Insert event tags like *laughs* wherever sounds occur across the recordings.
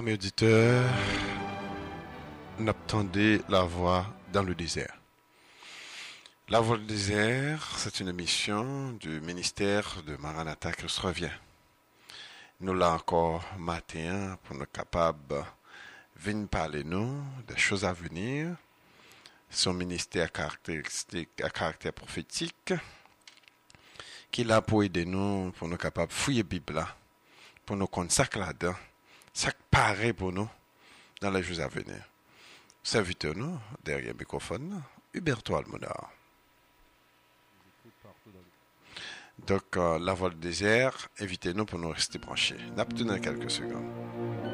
Amis auditeurs, n'attendez la voix dans le désert. La voix du désert, c'est une émission du ministère de Maranatha qui se revient. Nous là encore matin pour nous capables venir parler nous des choses à venir. Son ministère caractéristique à caractère prophétique qui l'a pour aider nous pour nous capables fouiller Bible pour nous connaître ça là-dedans ça paraît pour nous dans les jours à venir. Servitez-nous derrière le microphone, Huberto Almonar. Donc, euh, la voie du désert, invitez-nous pour nous rester branchés. N'abtenez quelques secondes.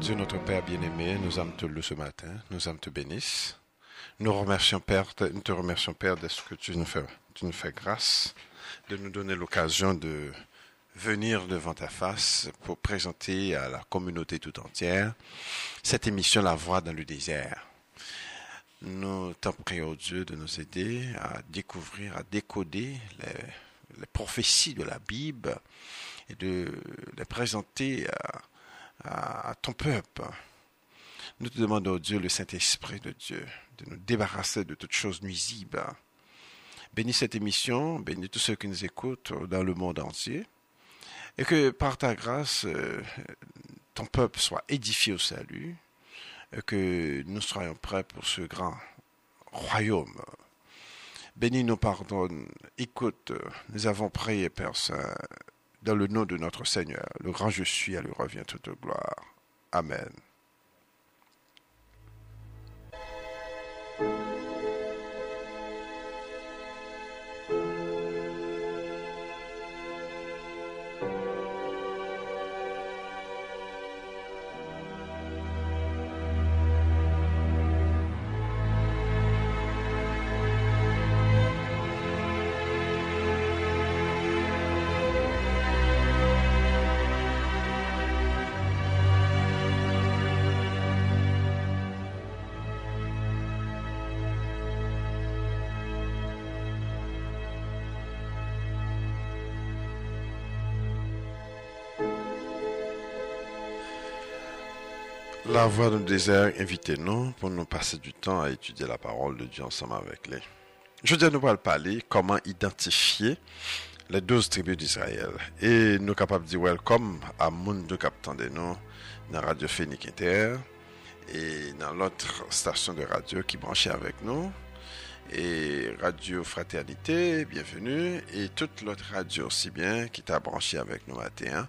Dieu, notre Père bien-aimé, nous âmes te louer ce matin, nous âmes te bénissent. Nous remercions Père, nous te remercions Père de ce que tu nous fais, tu nous fais grâce, de nous donner l'occasion de venir devant ta face pour présenter à la communauté tout entière cette émission La Voix dans le désert. Nous t'en prions, Dieu, de nous aider à découvrir, à décoder les, les prophéties de la Bible et de les présenter à, à, ton peuple. Nous te demandons, Dieu, le Saint-Esprit de Dieu, de nous débarrasser de toutes choses nuisibles. Bénis cette émission, bénis tous ceux qui nous écoutent dans le monde entier, et que par ta grâce, euh, ton peuple soit édifié au salut, et que nous soyons prêts pour ce grand royaume. Bénis nous, pardonne, écoute, nous avons prié, Père Saint, dans le nom de notre Seigneur, le grand je suis, à lui revient toute gloire. Amen. La voix du désert, invitez-nous pour nous passer du temps à étudier la parole de Dieu ensemble avec les. Je dis nous allons parler comment identifier les douze tribus d'Israël. Et nous sommes capables de dire welcome à de nous dans Radio Phénique Inter et dans l'autre station de radio qui branchait avec nous. Et Radio Fraternité, bienvenue. Et toute l'autre radio aussi bien qui t'a branché avec nous matin.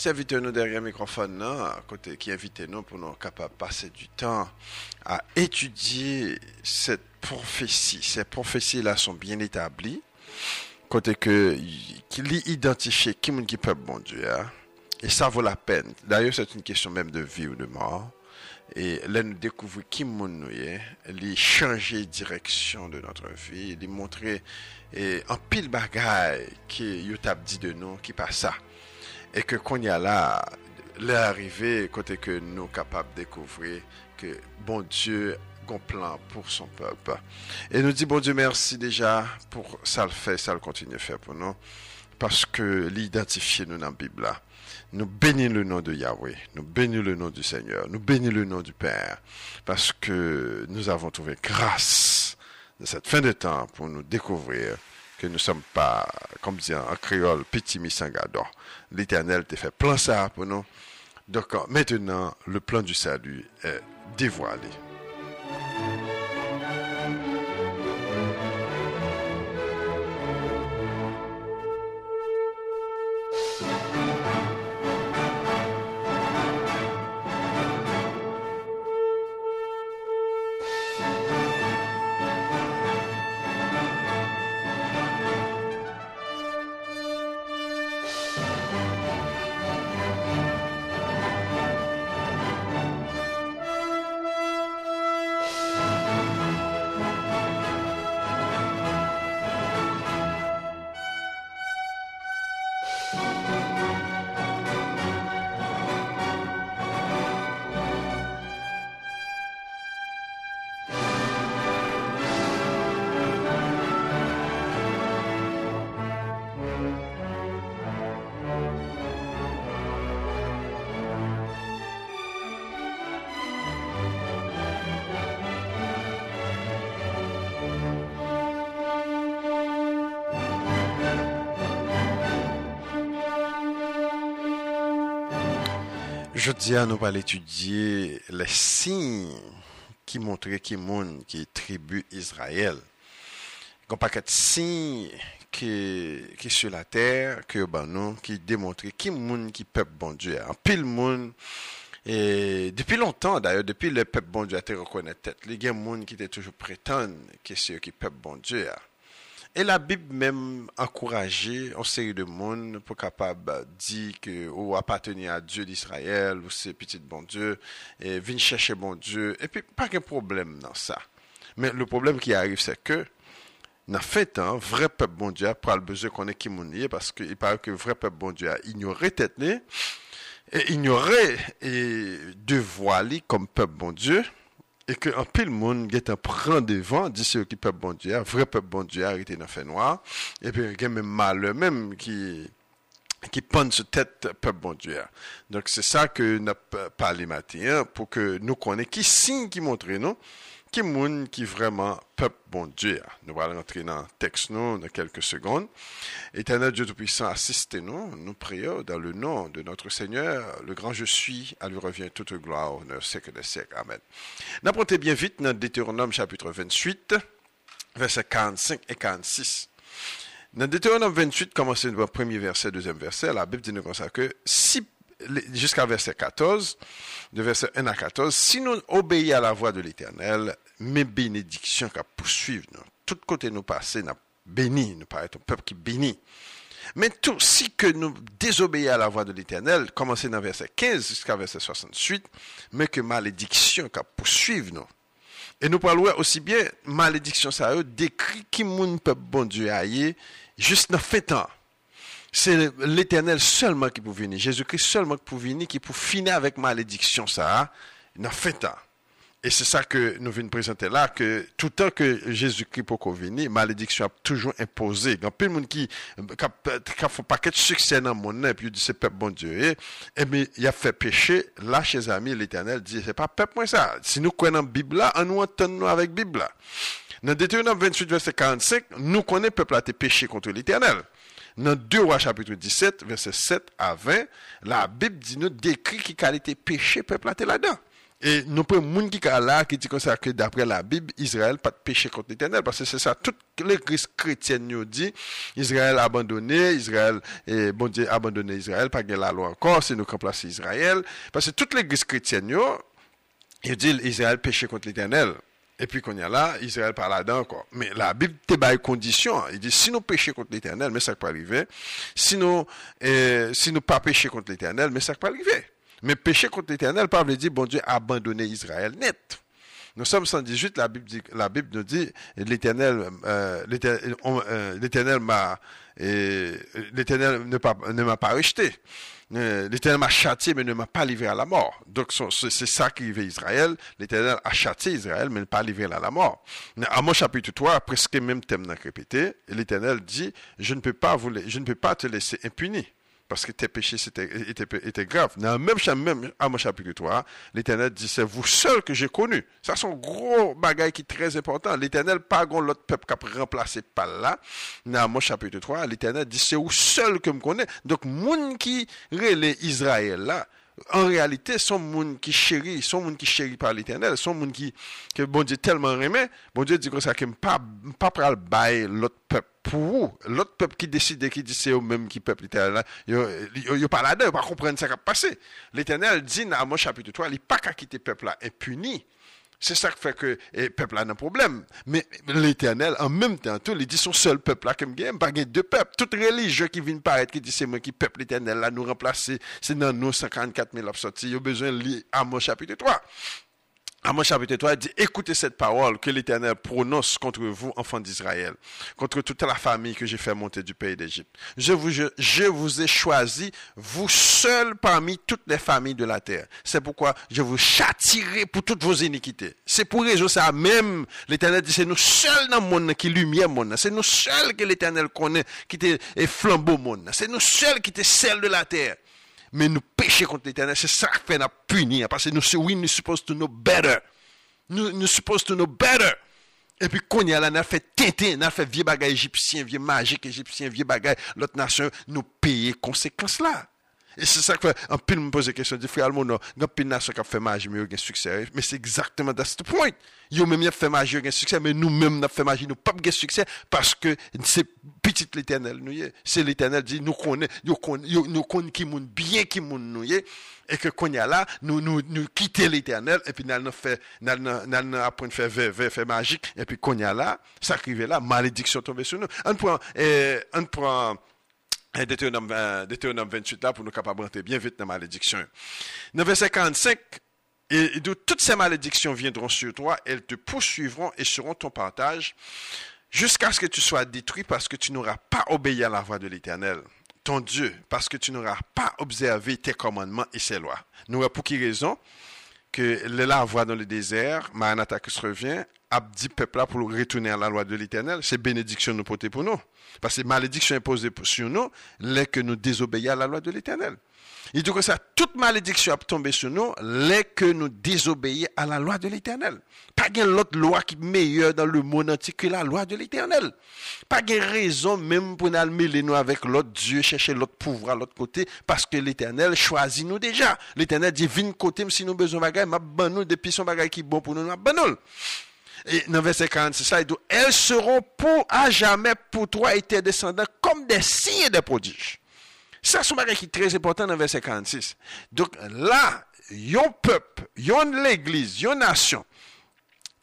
Servitez-nous derrière le microphone à côté qui invitez-nous pour nous capables de passer du temps à étudier cette prophétie. Ces prophéties-là sont bien établies. Côté que, qu'il identifie qui est qui peut bon Dieu. Hein? Et ça vaut la peine. D'ailleurs, c'est une question même de vie ou de mort. Et là, nous découvrons qui nous est, les changer direction de notre vie, les montrer et un pile bagaille qui YouTube dit de nous, qui passe ça. Et que qu'on y a là, l'arrivée, côté que nous capables de découvrir que bon Dieu plan pour son peuple. Et nous dit bon Dieu merci déjà pour ça le fait, ça le continue à faire pour nous, parce que l'identifier nous dans la Bible là. Nous bénissons le nom de Yahweh, nous bénissons le nom du Seigneur, nous bénissons le nom du Père, parce que nous avons trouvé grâce de cette fin de temps pour nous découvrir que nous ne sommes pas, comme dit en créole, petit misangado. L'Éternel t'a fait plan ça pour nous. Donc maintenant, le plan du salut est dévoilé. Je dis nous pas étudier les signes qui montraient qui monde qui est tribu Israël. Il y a signes qui qui sur la terre que ben nous qui démontraient qui monde qui peuple bon Dieu. En pile monde depuis longtemps d'ailleurs depuis le peuple bon Dieu a été reconnu tête. Il y a qui était toujours prétendent que c'est qui peuple bon Dieu. Et la Bible même encourageait une série de monde pour capable dire que ou appartenir à Dieu d'Israël ou c'est petit bon Dieu et venir chercher bon Dieu et puis pas de problème dans ça. Mais le problème qui arrive c'est que dans fait temps, vrai peuple bon Dieu a le besoin qu'on ait qui parce qu'il paraît que vrai peuple bon Dieu a ignoré tête et ignoré et dévoilé comme peuple bon Dieu et que un pile monde qui prend devant dit ceux qui peuple bon Dieu vrai peuple bon Dieu arrêté dans fait noir. Et puis il y a même mal même qui qui pend sur tête peuple bon Dieu. Donc c'est ça que nous parlé matin pour que nous connaissions qui signe qui montre nous qui moun qui vraiment peuple bon Dieu. Nous allons entrer dans le texte nous dans quelques secondes. Éternel Dieu Tout-Puissant, assistez-nous, nous prions dans le nom de notre Seigneur, le grand je suis, à lui revient toute gloire, honneur, siècle des siècles. Amen. N'apportez bien vite dans Deutéronome chapitre 28, versets 45 et 46. Dans Deutéronome 28, commencez le premier verset, deuxième verset, la Bible dit comme ça que si jusqu'à verset 14, de verset 1 à 14, si nous obéissons à la voix de l'Éternel, mes bénédictions qui poursuivent nous, tout côté nous passer, nous béni, nous paraît un peuple qui bénit. Mais tout, si que nous désobéissons à la voix de l'Éternel, commencez dans verset 15 jusqu'à verset 68, mais que malédiction qui nous. Et nous parlons aussi bien, malédiction ça décrit qui moun peuple bon Dieu juste dans fait temps. C'est l'éternel seulement qui peut venir. Jésus-Christ seulement qui peut venir, qui peut finir avec malédiction, ça, dans fait temps. Et c'est ça que nous venons présenter là, que tout le temps que Jésus-Christ peut venir, malédiction a toujours imposé. Il y a de monde qui, qui font pas de succès dans le monde, puis dit c'est peuple bon Dieu. Et, mais il a fait pécher, là, chez amis, l'éternel dit, c'est pas peuple moi ça. Si nous connaissons la Bible là, nous entend avec la Bible là. Dans Deutéronome 28, verset 45, nous connaissons peuple a péché contre l'éternel. Dans 2 rois chapitre 17, verset 7 à 20, la Bible dit nous décrit qui qualité péché peuple là-dedans. Et nous prenons monde qui là qui dit que d'après la Bible, Israël pas de péché contre l'Éternel parce que c'est ça toutes l'église chrétienne nous dit Israël abandonné, Israël bon Dieu abandonné Israël, pas de la loi encore, c'est nous remplacer Israël parce que toute l'église chrétienne nous dit Israël péché contre l'Éternel. Et puis qu'on y a là, Israël parle là-dedans quoi. Mais la Bible te bat condition. Il dit si nous péchons contre l'Éternel, mais ça peut arriver. Si nous euh, si nous pas pécher contre l'Éternel, mais ça peut arriver. Mais pécher contre l'Éternel, veut dire bon Dieu a abandonné Israël net. Nous sommes 118, la Bible, dit, la Bible nous dit, l'Éternel, euh, euh, l'Éternel m'a, l'Éternel ne m'a pas rejeté. L'Éternel m'a châtié, mais ne m'a pas livré à la mort. Donc, c'est ça qui arrivait Israël. L'Éternel a châtié Israël, mais ne pas livré à la mort. À mon chapitre 3, presque même thème répété, l'Éternel dit, je ne peux pas vous, je ne peux pas te laisser impuni parce que tes péchés étaient, étaient, graves. Dans le même, même à mon chapitre 3, l'Éternel dit, c'est vous seul que j'ai connu. Ça, c'est un gros bagage qui est très important. L'Éternel, pas l'autre peuple qui a remplacé par là. Dans mon chapitre 3, l'Éternel dit, c'est vous seul que me connais. Donc, moun qui relève Israël là, en réalité, son monde qui chérit, son monde qui chérit par l'éternel, son monde qui, que bon Dieu tellement aimé, bon Dieu dit que ça, que pas, pas pral bail l'autre peuple pour vous. L'autre peuple qui décide, qui dit c'est eux-mêmes qui peuple l'éternel, il pas là-dedans, il pas comprendre ce qui a passé. L'éternel dit dans mon chapitre 3, il n'est pas qu'à quitter le peuple là impuni. C'est ça qui fait que le peuple a un problème. Mais l'éternel, en même temps, tout, il dit son seul peuple là, comme il pas deux peuples. Toute religion qui vient paraître, qui dit c'est moi qui peuple l'éternel là, nous remplacer, c'est dans nous 54 000 sortis. Il y a besoin de lire à mon chapitre 3. Amos chapitre 3 dit, écoutez cette parole que l'Éternel prononce contre vous, enfants d'Israël, contre toute la famille que j'ai fait monter du pays d'Égypte. Je vous, je, vous ai choisi, vous seuls parmi toutes les familles de la terre. C'est pourquoi je vous châtirai pour toutes vos iniquités. C'est pour raison ça même, l'Éternel dit, c'est nous seuls dans le monde qui lumière monde. C'est nous seuls que l'Éternel connaît, qui est flambeau monde. C'est nous seuls qui est celle de la terre mais nous péchons contre l'éternel. C'est ça qui fait nous punir. Parce que nous, oui, nous supposons to know better. Nous, nous supposons to know better. Et puis, qu'on y a là, nous fait tenter, nous fait vieux bagage égyptien, vieux magique égyptien, vieux bagage, l'autre nation, nous payer conséquences là. Et c'est ça que un pile me pose la question, dit frère Almono, un nation qui a fait magie, mais il a succès. Mais c'est exactement that's the point. Yo même a fait magie, il a succès, mais nous même n'a fait magie, nous pas de succès parce que c'est petit l'éternel nous C'est l'éternel dit nous connaît, nous nous connaît qui bien qui moun nous et que qu'on y a là, nous nous nous quitter l'éternel et puis nous fait nous nous apprendre faire faire faire et puis qu'on y a là, ça arrive là, malédiction tombe sur nous. On prend on prend Deutéronome, 28 là pour nous capables bien vite dans la malédiction. Dans verset 45, et d'où toutes ces malédictions viendront sur toi, elles te poursuivront et seront ton partage jusqu'à ce que tu sois détruit parce que tu n'auras pas obéi à la voix de l'Éternel, ton Dieu, parce que tu n'auras pas observé tes commandements et ses lois. Nous, pour qui raison? Que la voix dans le désert, Maranatha qui se revient, a dit peuple là pour retourner à la loi de l'Éternel, c'est bénédiction nous porter pour nous. Parce que malédiction imposée sur nous, les que nous désobéissons à la loi de l'Éternel. Il dit que ça, toute malédiction a tombé sur nous, les que nous désobéissons à la loi de l'Éternel. Pas de l'autre loi qui est meilleure dans le monde entier que la loi de l'Éternel. Pas de raison même pour nous mêler nous avec l'autre Dieu, chercher l'autre pouvoir à l'autre côté, parce que l'Éternel choisit nous déjà. L'Éternel dit, viens côté, si nous besoin de bagaille, m'a nous depuis son bagaille qui est bon pour nous, m'a et dans verset 46, ça, il dit, elles seront pour à jamais pour toi et tes descendants comme des signes et des prodiges. Ça, c'est un qui est très important dans verset 46. Donc là, yon peuple, yon l'église, yon nation,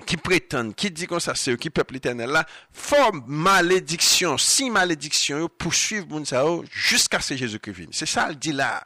qui prétendent, qui dit comme ça, c'est eux qui peuple l'éternel là, forme malédiction, si malédiction, poursuivre Mounsao jusqu'à ce Jésus-Christ vienne. C'est ça, il dit là.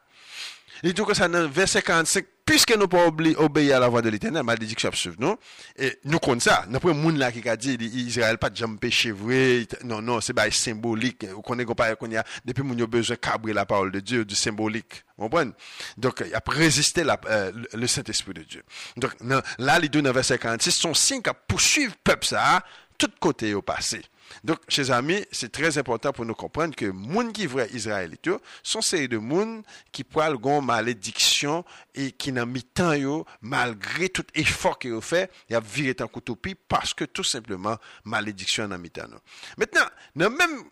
Il dit que ça dans verset 45, puisque nous pas obéir à la voix de l'éternel, malédiction suivre nous, et nous connaissons ça. Nous prenons monde là qui a dit, Israël pas de péché vrai, non, non, c'est pas symbolique. Vous connaissez pas, qu'on y a, depuis nous avons besoin de cabrer la parole de Dieu, du. Vous comprenez? Donc, il a résister la, euh, le Saint-Esprit de Dieu. Donc, là, les deux dans verset 46 sont signes qui poursuivent le peuple ça, tout côté au passé. Donc, chers amis, c'est très important pour nous comprendre que moun qui vrai Israël sont ces de moun qui poil gon malédiction et qui n'ont mis temps yo, malgré tout effort qu'ils ont fait, y a viré en coutopie parce que tout simplement malédiction n'a mis temps. Maintenant, nous même,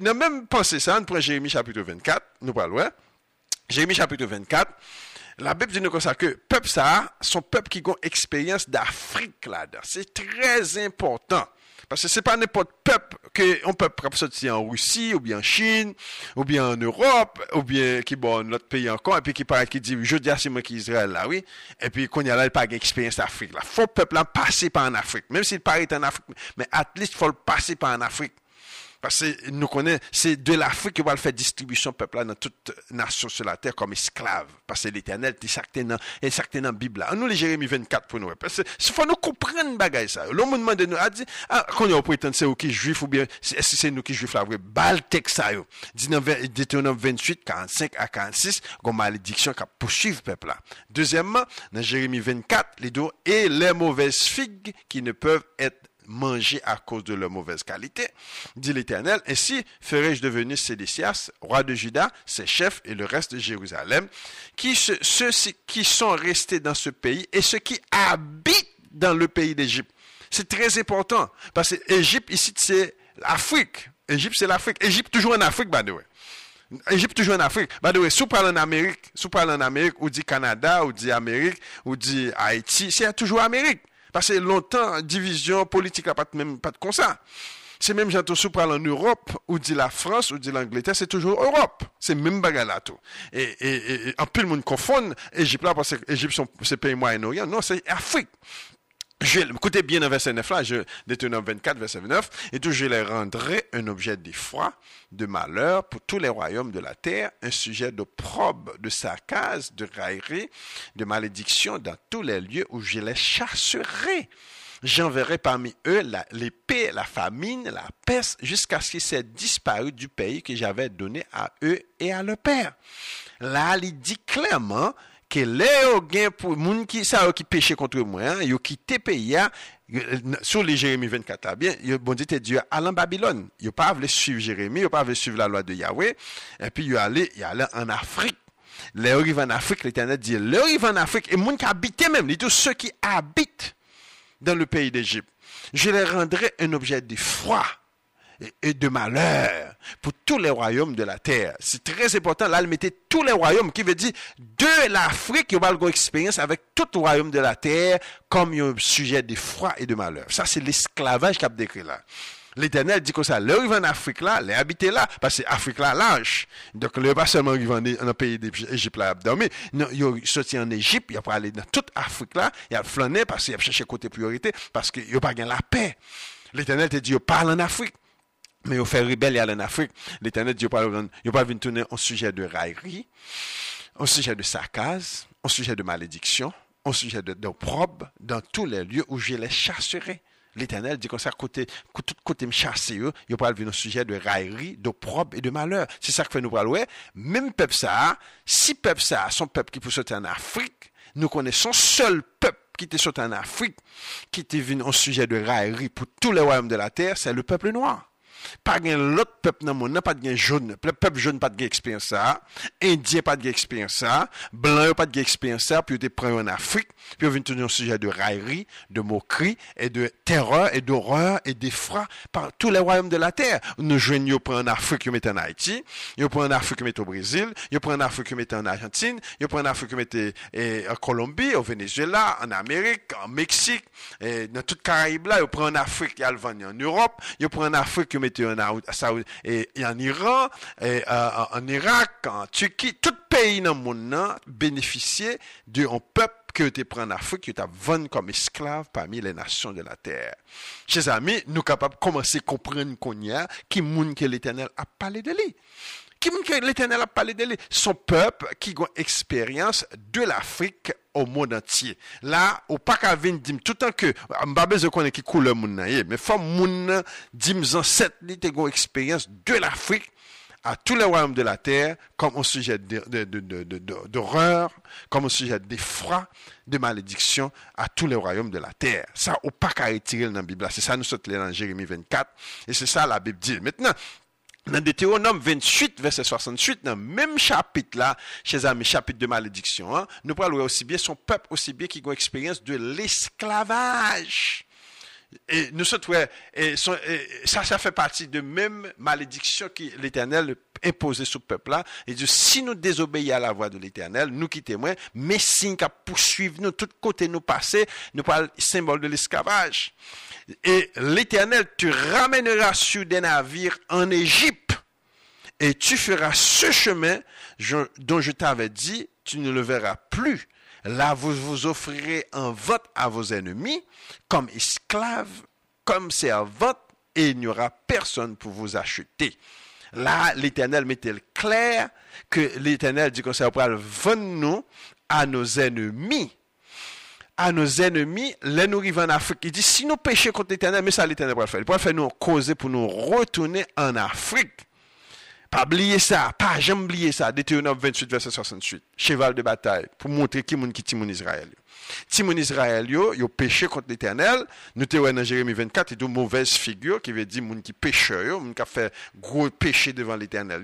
nous même pensé ça, nous prenons Jérémie chapitre 24, nous parlons? Jérémie chapitre 24, la Bible dit nous comme ça que peuple ça, son peuple qui expérience d'Afrique là-dedans. C'est très important. Parce que c'est pas n'importe peuple que on peut sortir en Russie, ou bien en Chine, ou bien en Europe, ou bien qui bon, notre pays encore, et puis qui paraît qui dit, je dis c'est moi qui Israël là, oui. Et puis, qu'on y a là, il pas d'expérience d'Afrique là. Faut peuple là passer par en Afrique. Même s'il paraît en Afrique, mais at least faut le passer par en Afrique. Parce que nous connaissons, c'est de l'Afrique que va faire distribution peuple dans toute nation sur la terre comme esclave. Parce que l'éternel, c'est sacré dans la Bible. Nous, les Jérémie 24 pour nous. Parce qu'il faut nous comprendre bagaille ça. L'homme nous demande, nous, a dit, ah, quand on prétend c'est qui juif ou bien, est-ce que c'est nous qui juif la vraie? Bal texte ça, 19, 28, 45 à 46, une malédiction qui poursuivre peuple là. Deuxièmement, dans Jérémie 24, les deux, et les mauvaises figues qui ne peuvent être manger à cause de leur mauvaise qualité, dit l'Éternel. Ainsi ferai-je devenir Sédécias, roi de Juda, ses chefs et le reste de Jérusalem, qui ceux qui sont restés dans ce pays et ceux qui habitent dans le pays d'Égypte. C'est très important parce que Égypte ici c'est l'Afrique. Égypte c'est l'Afrique. Égypte toujours en Afrique, by the way. Égypte toujours en Afrique. By the way, si vous en Amérique, ou dit Canada, ou dit Amérique, ou dit Haïti, c'est toujours Amérique. Parce que longtemps, division politique n'a pas même pas de comme. C'est même j'entends parler en Europe, ou dit la France, ou dit l'Angleterre, c'est toujours Europe. C'est même bagarre là et, en plus le monde confond Égypte là, parce que l'Égypte, c'est pays Moyen-Orient. Non, c'est Afrique. Je, écoutez bien le verset 9 là, je, Deutéronome 24, verset 9, et tout je les rendrai un objet d'effroi, de malheur pour tous les royaumes de la terre, un sujet d'opprobre, de sarcasme, de raillerie, de malédiction dans tous les lieux où je les chasserai. J'enverrai parmi eux l'épée, la famine, la peste, jusqu'à ce qu'ils aient disparu du pays que j'avais donné à eux et à leur père. Là, il dit clairement que les gain pour moun qui ça qui péché contre moi hein, yo hein, sur les Jérémie 24 là bien yo bon dit Dieu aller en Babylone. Yo pas voulu suivre Jérémie yo pas voulu suivre la loi de Yahweh et puis yo allé y allé en Afrique. Les arrivent en Afrique l'éternel dit les arrivent en Afrique et moun qui habitent même tous ceux qui habitent dans le pays d'Égypte. Je les rendrai un objet de froid et de malheur pour tous les royaumes de la terre. C'est très important. Là, il mettait tous les royaumes, qui veut dire de l'Afrique, il va avoir expérience avec tout le royaume de la terre comme un sujet de froid et de malheur. Ça, c'est l'esclavage qu'il a décrit là. L'Éternel dit que ça, leur en Afrique là, les habiter là, parce que Afrique là, large. Donc, le pas seulement arrivé dans un pays d'Égypte là, mais il sorti en Égypte, il a aller dans toute Afrique là, il a flâné parce qu'il a cherché côté priorité, parce qu'il a pas gagné la paix. L'Éternel te dit, il parle en Afrique. Mais il fait rébellion en Afrique. L'Éternel dit, il a pas venir tourner un sujet de raillerie, un sujet de sarcasme, un sujet de malédiction, un sujet d'opprobre dans tous les lieux où je les chasserai. L'Éternel dit comme ça, côté, tout côté me chasser il pas venir un sujet de raillerie, d'opprobre et de malheur. C'est ça que fait nous parler. Même peuple ça, si peuple ça, son peuple qui peut sortir en Afrique, nous connaissons seul peuple qui était sorti en Afrique, qui était venu un sujet de raillerie pour tous les royaumes de la terre, c'est le peuple noir. Pa gen lot pep nan moun nan, pa gen joun, pep joun pa gen eksperyans sa, indyen pa gen eksperyans sa, blan yo pa gen eksperyans sa, pi yo te pren yo an Afrik, pi yo vin touni an suje de raillerie, de mokri, et de terreur, et d'horreur, et d'effra, par tout le royaume de la terre. Nou jwen yo an Afrik yo mette an Haiti, yo pren an Afrik yo mette au Brésil, yo pren an Afrik yo mette an Argentine, yo pren an Afrik yo mette en Colombie, au Venezuela, en Amerik, en Meksik, nan tout Karaib la, yo pren an Afrik yalvan yo en Europe, yo pren an Afrik yo mette en Iran, en Irak, en Turquie, tout pays dans le monde bénéficiait d'un peuple qui était pris en Afrique, qui était vendu comme esclave parmi les nations de la terre. Chers amis, nous sommes capables de commencer à comprendre qu'on y a, qui monde que l'Éternel a parlé de lui. Qui que l'Éternel a parlé de lui? Son peuple qui a expérience de l'Afrique au monde entier. Là, au pas qu'à venir dire tout temps que m'ba je connais qui coule moun mais faut moun dim en cette une expérience de l'Afrique à tous les royaumes de la terre comme un sujet d'horreur, comme un sujet d'effroi, de malédiction à tous les royaumes de la terre. Ça, au pas qu'à retirer dans la Bible. C'est ça, nous sommes dans Jérémie 24. Et c'est ça la Bible dit. Maintenant, Dans Deutéronome 28, verset 68, dans le même chapitre là, chez amis, chapitre de malédiction, hein, nous parlons aussi bien son peuple, aussi bien qui a expérience de l'esclavage. Et nous sommes, et, ça, ça fait partie de même malédiction que l'Éternel imposé sur le peuple là. Et dit, si nous désobéissons à la voix de l'Éternel, nous quittons moins, mais si nous poursuivre nous, tout côté nous passer, nous parlons symbole de l'esclavage. Et l'Éternel te ramènera sur des navires en Égypte, et tu feras ce chemin dont je t'avais dit, tu ne le verras plus. Là, vous vous offrirez un vote à vos ennemis, comme esclaves, comme servantes, et il n'y aura personne pour vous acheter. Là, l'Éternel mettait le clair que l'Éternel dit qu'on vendre nous à nos ennemis. À nos ennemis, là nous en Afrique. Il dit, si nous péchons contre l'Éternel, mais ça l'Éternel va faire. Il va faire nous causer pour nous retourner en Afrique. Pas oublier ça, pas jamais oublier ça. Deutéronome 28, verset 68. Cheval de bataille, pour montrer qui est qui est Israël. Timon Israël yo, yo péché contre l'Éternel. Nous te dans Jérémie 24, il y a une mauvaise figure qui veut dire moun qui pécheur yo, moun qui a fait gros péché devant l'Éternel.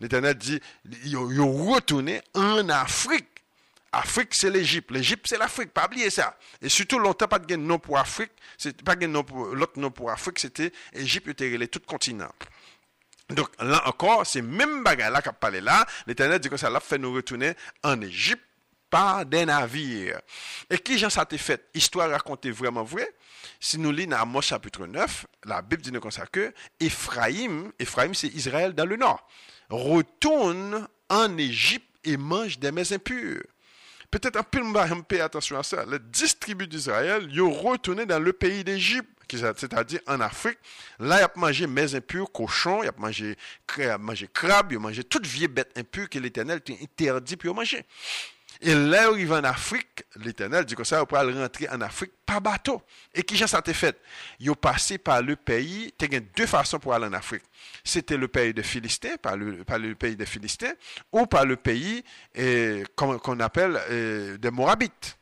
L'Éternel dit yo, yo retourné en Afrique. Afrique, c'est l'Égypte. L'Égypte, c'est l'Afrique. Pas oublier ça. Et surtout, longtemps, pas de nom pour Afrique. Pas de nom pour, l'autre nom pour Afrique, c'était Égypte, était tout continent. Donc, là encore, c'est même bagarre là qu'a parlé là. L'Éternel dit que ça l'a fait nous retourner en Égypte par des navires. Et qui j'en ça fait? Histoire racontée vraiment vrai. Si nous lisons Amos chapitre 9, la Bible dit comme ça que Ephraim, Ephraim c'est Israël dans le nord, retourne en Égypte et mange des mets impurs. Peut-être un peu attention à ça. Les dix tribus d'Israël, ils retourné dans le pays d'Égypte, c'est-à-dire en Afrique. Là, ils ont mangé mets impurs, cochons, ils ont mangé, mangé crabe, ils ont mangé toutes vieilles bêtes impures que l'Éternel a interdit pour manger. Et là il va en Afrique, l'Éternel dit que ça, on peut rentrer en Afrique par bateau. Et qui ça été fait? Ils ont passé par le pays, il y a deux façons pour aller en Afrique. C'était le pays des Philistins, par le, par le pays des Philistins, ou par le pays eh, qu'on appelle eh, des Moabites.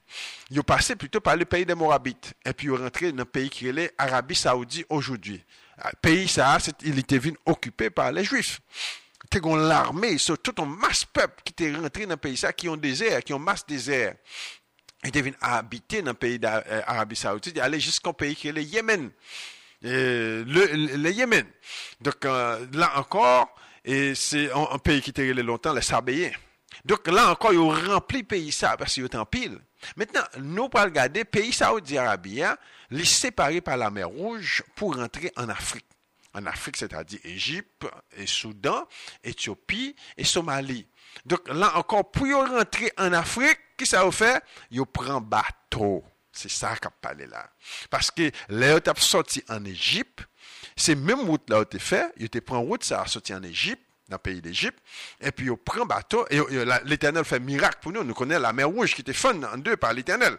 Ils ont passé plutôt par le pays des Moabites. Et puis ils ont rentré dans le pays qui est l'Arabie Saoudite aujourd'hui. Le pays ça, il était venu occupé par les Juifs tu as l'armée, sur tout un masse peuple qui est rentré dans le pays ça, qui ont désert, qui ont masse désert. Ils deviennent habiter dans le pays d'Arabie euh, Saoudite, aller jusqu'au pays qui est le Yémen. le, le, Yémen. Donc euh, là encore, et c'est un, pays qui était longtemps, les Sabéens. Donc là encore, ils ont rempli le pays ça parce qu'ils étaient en pile. Maintenant, nous pour regarder, pays Saoudi-Arabie, les séparés par la mer Rouge pour rentrer en Afrique en Afrique, c'est-à-dire Égypte et Soudan, Éthiopie et Somalie. Donc là encore, pour rentrer en Afrique, qu'est-ce que ça va faire? Ils prend bateau. C'est ça qu'a parlé là. Parce que là, tu sorti en Égypte, c'est même route là où tu fait, ils te prend route, ça a sorti en Égypte, dans le pays d'Égypte, et puis ils prend bateau, et l'Éternel fait miracle pour nous. Nous connaissons la mer Rouge qui était fondue en deux par l'Éternel.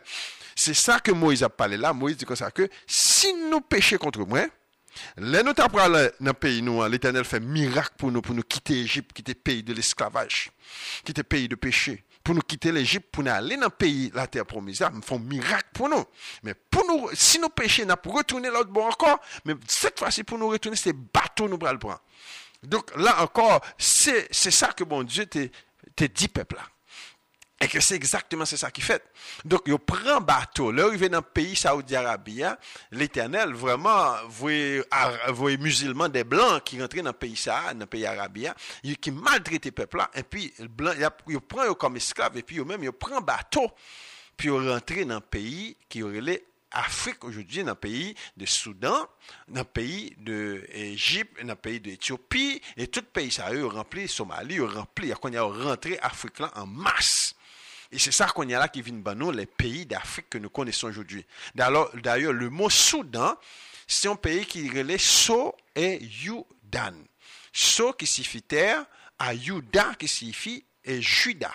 C'est ça que Moïse a parlé là. Moïse dit comme ça que si nous péchons contre moi, Là, nous dans le pays, nous, hein, l'Éternel fait miracle pour nous, pour nous quitter l'Égypte, quitter le pays de l'esclavage, quitter le pays de péché. Pour nous quitter l'Égypte, pour nous aller dans le pays, la terre promise, ils font miracle pour nous. Mais pour nous, si nous péchons, nous pour retourner l'autre bord encore, mais cette fois-ci, pour nous retourner, c'est bateau nous le prendre. Donc là encore, c'est ça que bon Dieu t'a dit, peuple là. Et que c'est exactement ça qui fait. Donc, il prend bateau. Là, il vient dans le pays Saoudi-Arabie, hein. l'éternel, vraiment, voyez, musulmans, des blancs qui rentrent dans le pays ça, dans le pays arabien, qui maltraitent les peuples là, et puis, le blanc, il prend comme esclave, et puis, même, il prend bateau, puis il rentre dans le pays qui aurait Afrique aujourd'hui, dans le pays de Soudan, dans le pays d'Égypte, dans le pays d'Éthiopie, et tout pays ça, eux, rempli, Somalie, rempli, quand il a rentré Afrique en masse. Et c'est ça qu'on y a là qui vient de nous, les pays d'Afrique que nous connaissons aujourd'hui. D'ailleurs, le mot Soudan, c'est un pays qui relève So et Yudan. So qui signifie terre, à Yuda qui signifie et Juda.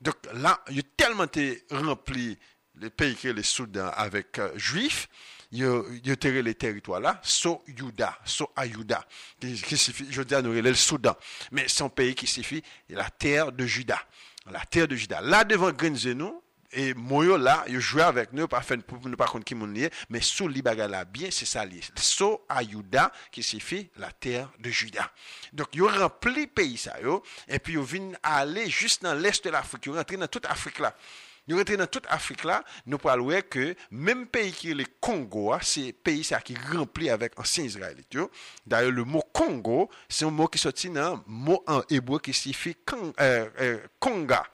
Donc là, il y a tellement rempli les pays qui les Soudan avec euh, juifs, il y a les territoires là, So Yuda, So Ayuda, qui, signifie, je veux dire, nous le Soudan. Mais un pays qui signifie la terre de Juda la terre de Juda. Là, devant Grenzenou, et Moyo là, il avec nous, pas pour nous pas contre qui mon lié, mais sous l'Ibagala bien, c'est ça lié. So Ayuda, qui signifie la terre de Juda. Donc, il rempli le pays ça, yo, et puis il vient aller juste dans l'est de l'Afrique, il rentré dans toute l'Afrique là. Il rentré dans toute l'Afrique là, nous parlons que même pays qui est le Congo, hein, c'est pays ça qui rempli avec ancien israélite. D'ailleurs, le mot Congo, c'est un mot qui sorti dans mot en hébreu qui signifie Conga.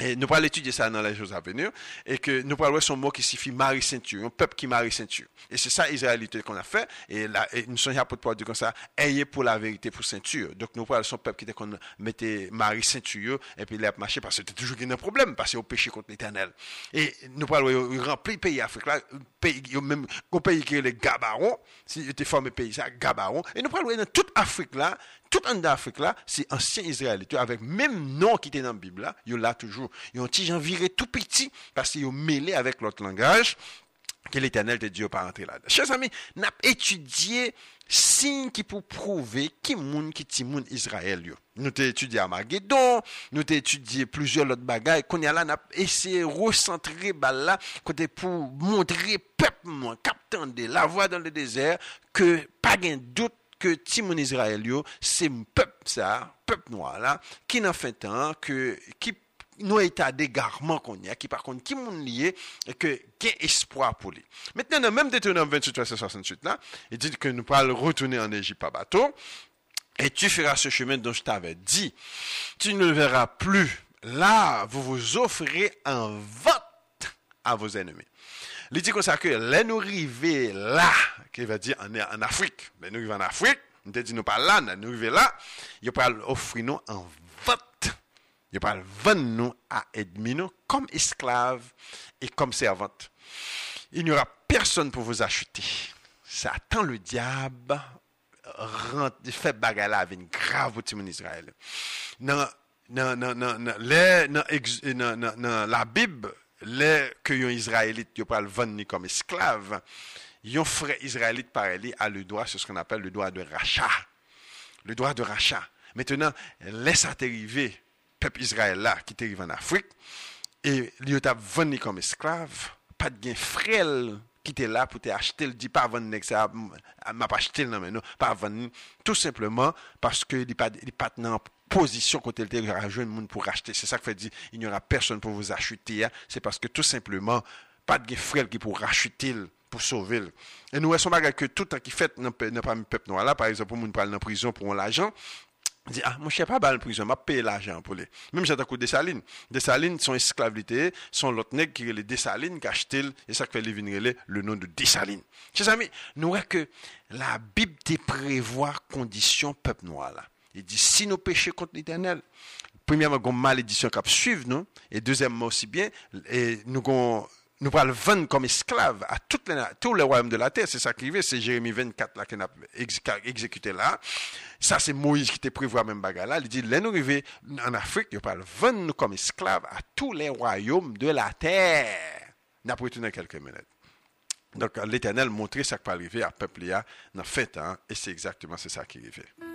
Et nous allons étudier ça dans les jours à venir. Et que nous parlons son mot qui signifie Marie ceinture, un peuple qui marie ceinture. Et c'est ça, Israélité qu'on a fait. Et, là, nous sommes là pour dire comme ça, ayez pour la vérité pour ceinture. Donc nous parlons son peuple qui était qu'on mettait Marie ceinture, et puis il a marché parce que c'était toujours un problème, parce qu'il péché contre l'éternel. Et nous parlons, le pays Afrique là, pays, même, un pays qui est le Gabaron, si était formé pays ça, Gabaron. Et nous parlons dans toute Afrique là, tout en Afrique là, c'est ancien Israélite, avec même nom qui était dans la Bible là, il là toujours. Ils ont petit viré tout petit parce qu'ils ont mêlé avec l'autre langage que l'éternel de Dieu pas entrer là. Chers amis, n'a étudié signes qui pour prouver qui moun qui ti moun Israël yo. Nous avons étudié Armageddon, nous avons étudié plusieurs autres bagages, qu'on y a là, n'a essayé recentrer côté pour montrer peuple moi, de la voix dans le désert, que pas de doute que Timon Israël c'est un peuple ça, peuple noir là, qui n'a fait tant que qui nous état d'égarement qu'on y a, qui par contre qui m'ont lié que quel espoir pour lui. Maintenant, dans même Deutéronome 28, verset 68 là, il dit que nous allons retourner en Égypte par bateau et tu feras ce chemin dont je t'avais dit. Tu ne le verras plus. Là, vous vous offrirez un vote à vos ennemis. Il dit comme ça que nous là, qui veut dire en, en Afrique, nous arriver en Afrique, nous te dit nous pas là, nous arriver là, il va offrir nous un vote. Il va vendre nous à Edmino comme esclaves et comme servantes. Il n'y aura personne pour vous acheter. Satan le diable fait bagarre avec une grave au Israël. Dans, dans, dans, dans, la Bible, les que yon Israélite yo pral vendre comme esclave, yon frère Israélite parler à le droit, c'est ce qu'on appelle le droit de rachat. Le droit de rachat. Maintenant, laisse arriver peuple Israël là qui t'arrive en Afrique et lui t'a vendu comme esclave, pas de gain frêle qui était là pour t'acheter, il dit pas vendre ça m'a pas acheté non mais non, pas vendre tout simplement parce que il pas il dans position quand il aura un monde pour acheter. C'est ça que fait dire, il n'y aura personne pour vous acheter. Hein. C'est parce que tout simplement, pas de frère qui pour racheter pour sauver. Et nous, sommes que tout le temps qui fait, n'a pas peuple noir là, par exemple, pour nous parler en prison pour l'argent, dit, ah, moi, je sais pas, en prison, m'a payé l'argent pour les. Même j'ai des salines. Des salines sont esclavité, sont l'autre nègre qui les salines, qui achetent, et ça fait venir le nom de salines. Chers amis, nous voyons que la Bible te prévoit condition peuple noir. Il dit, si nous péchons contre l'éternel, premièrement, nous malédiction qui suivre nous, et deuxièmement aussi bien, et nous avons nous allons vendre comme esclaves à les, tous les royaumes de la terre. C'est ça qui arrive, c'est Jérémie 24 là qu'on a exécuté là. Ça, c'est Moïse qui était prévu à même bagarre. Il dit, là, nous arrivons en Afrique, nous allons vendre comme esclaves à tous les royaumes de la terre. Nous avons retourné quelques minutes. Donc, l'Éternel montrait ce qui peut arriver à peuple là, dans fait et c'est exactement ça qui arrivait. Oui,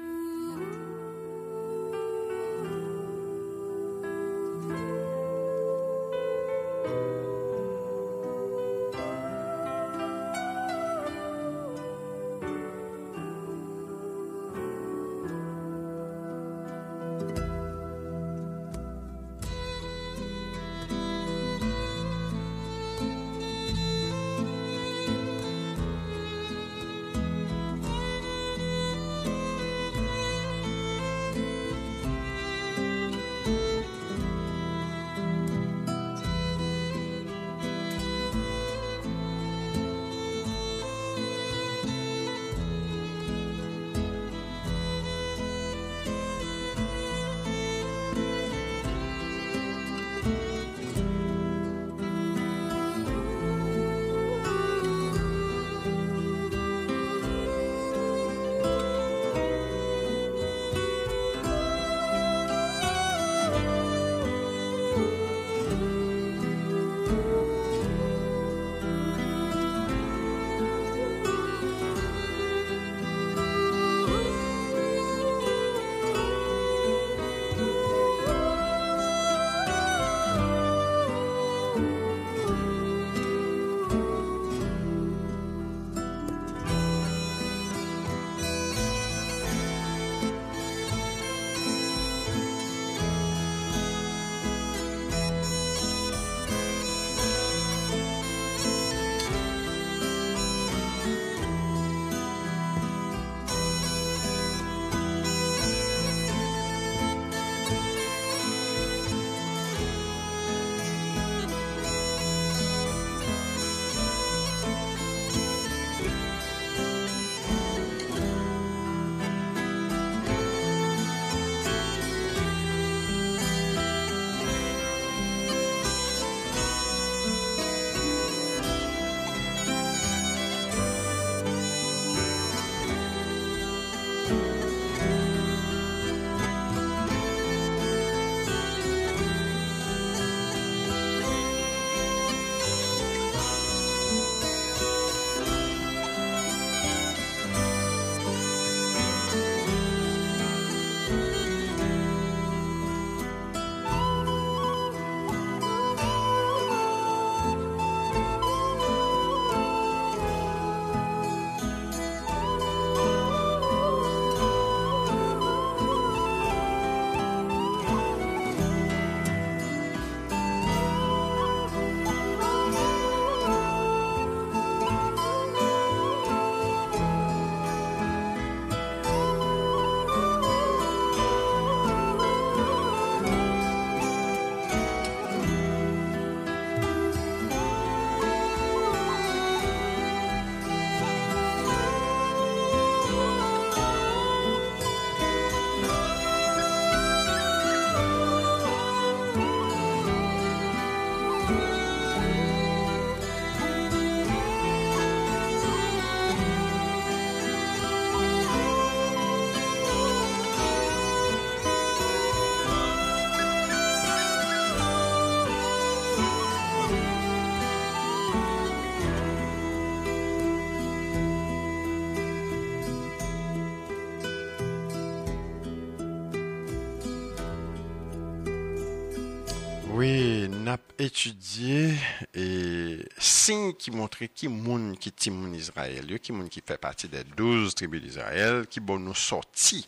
n'a étudié et signe qui montrait qui moun qui timoun Israël, qui moun qui fait partie des douze tribus d'Israël, qui bon nous sorti.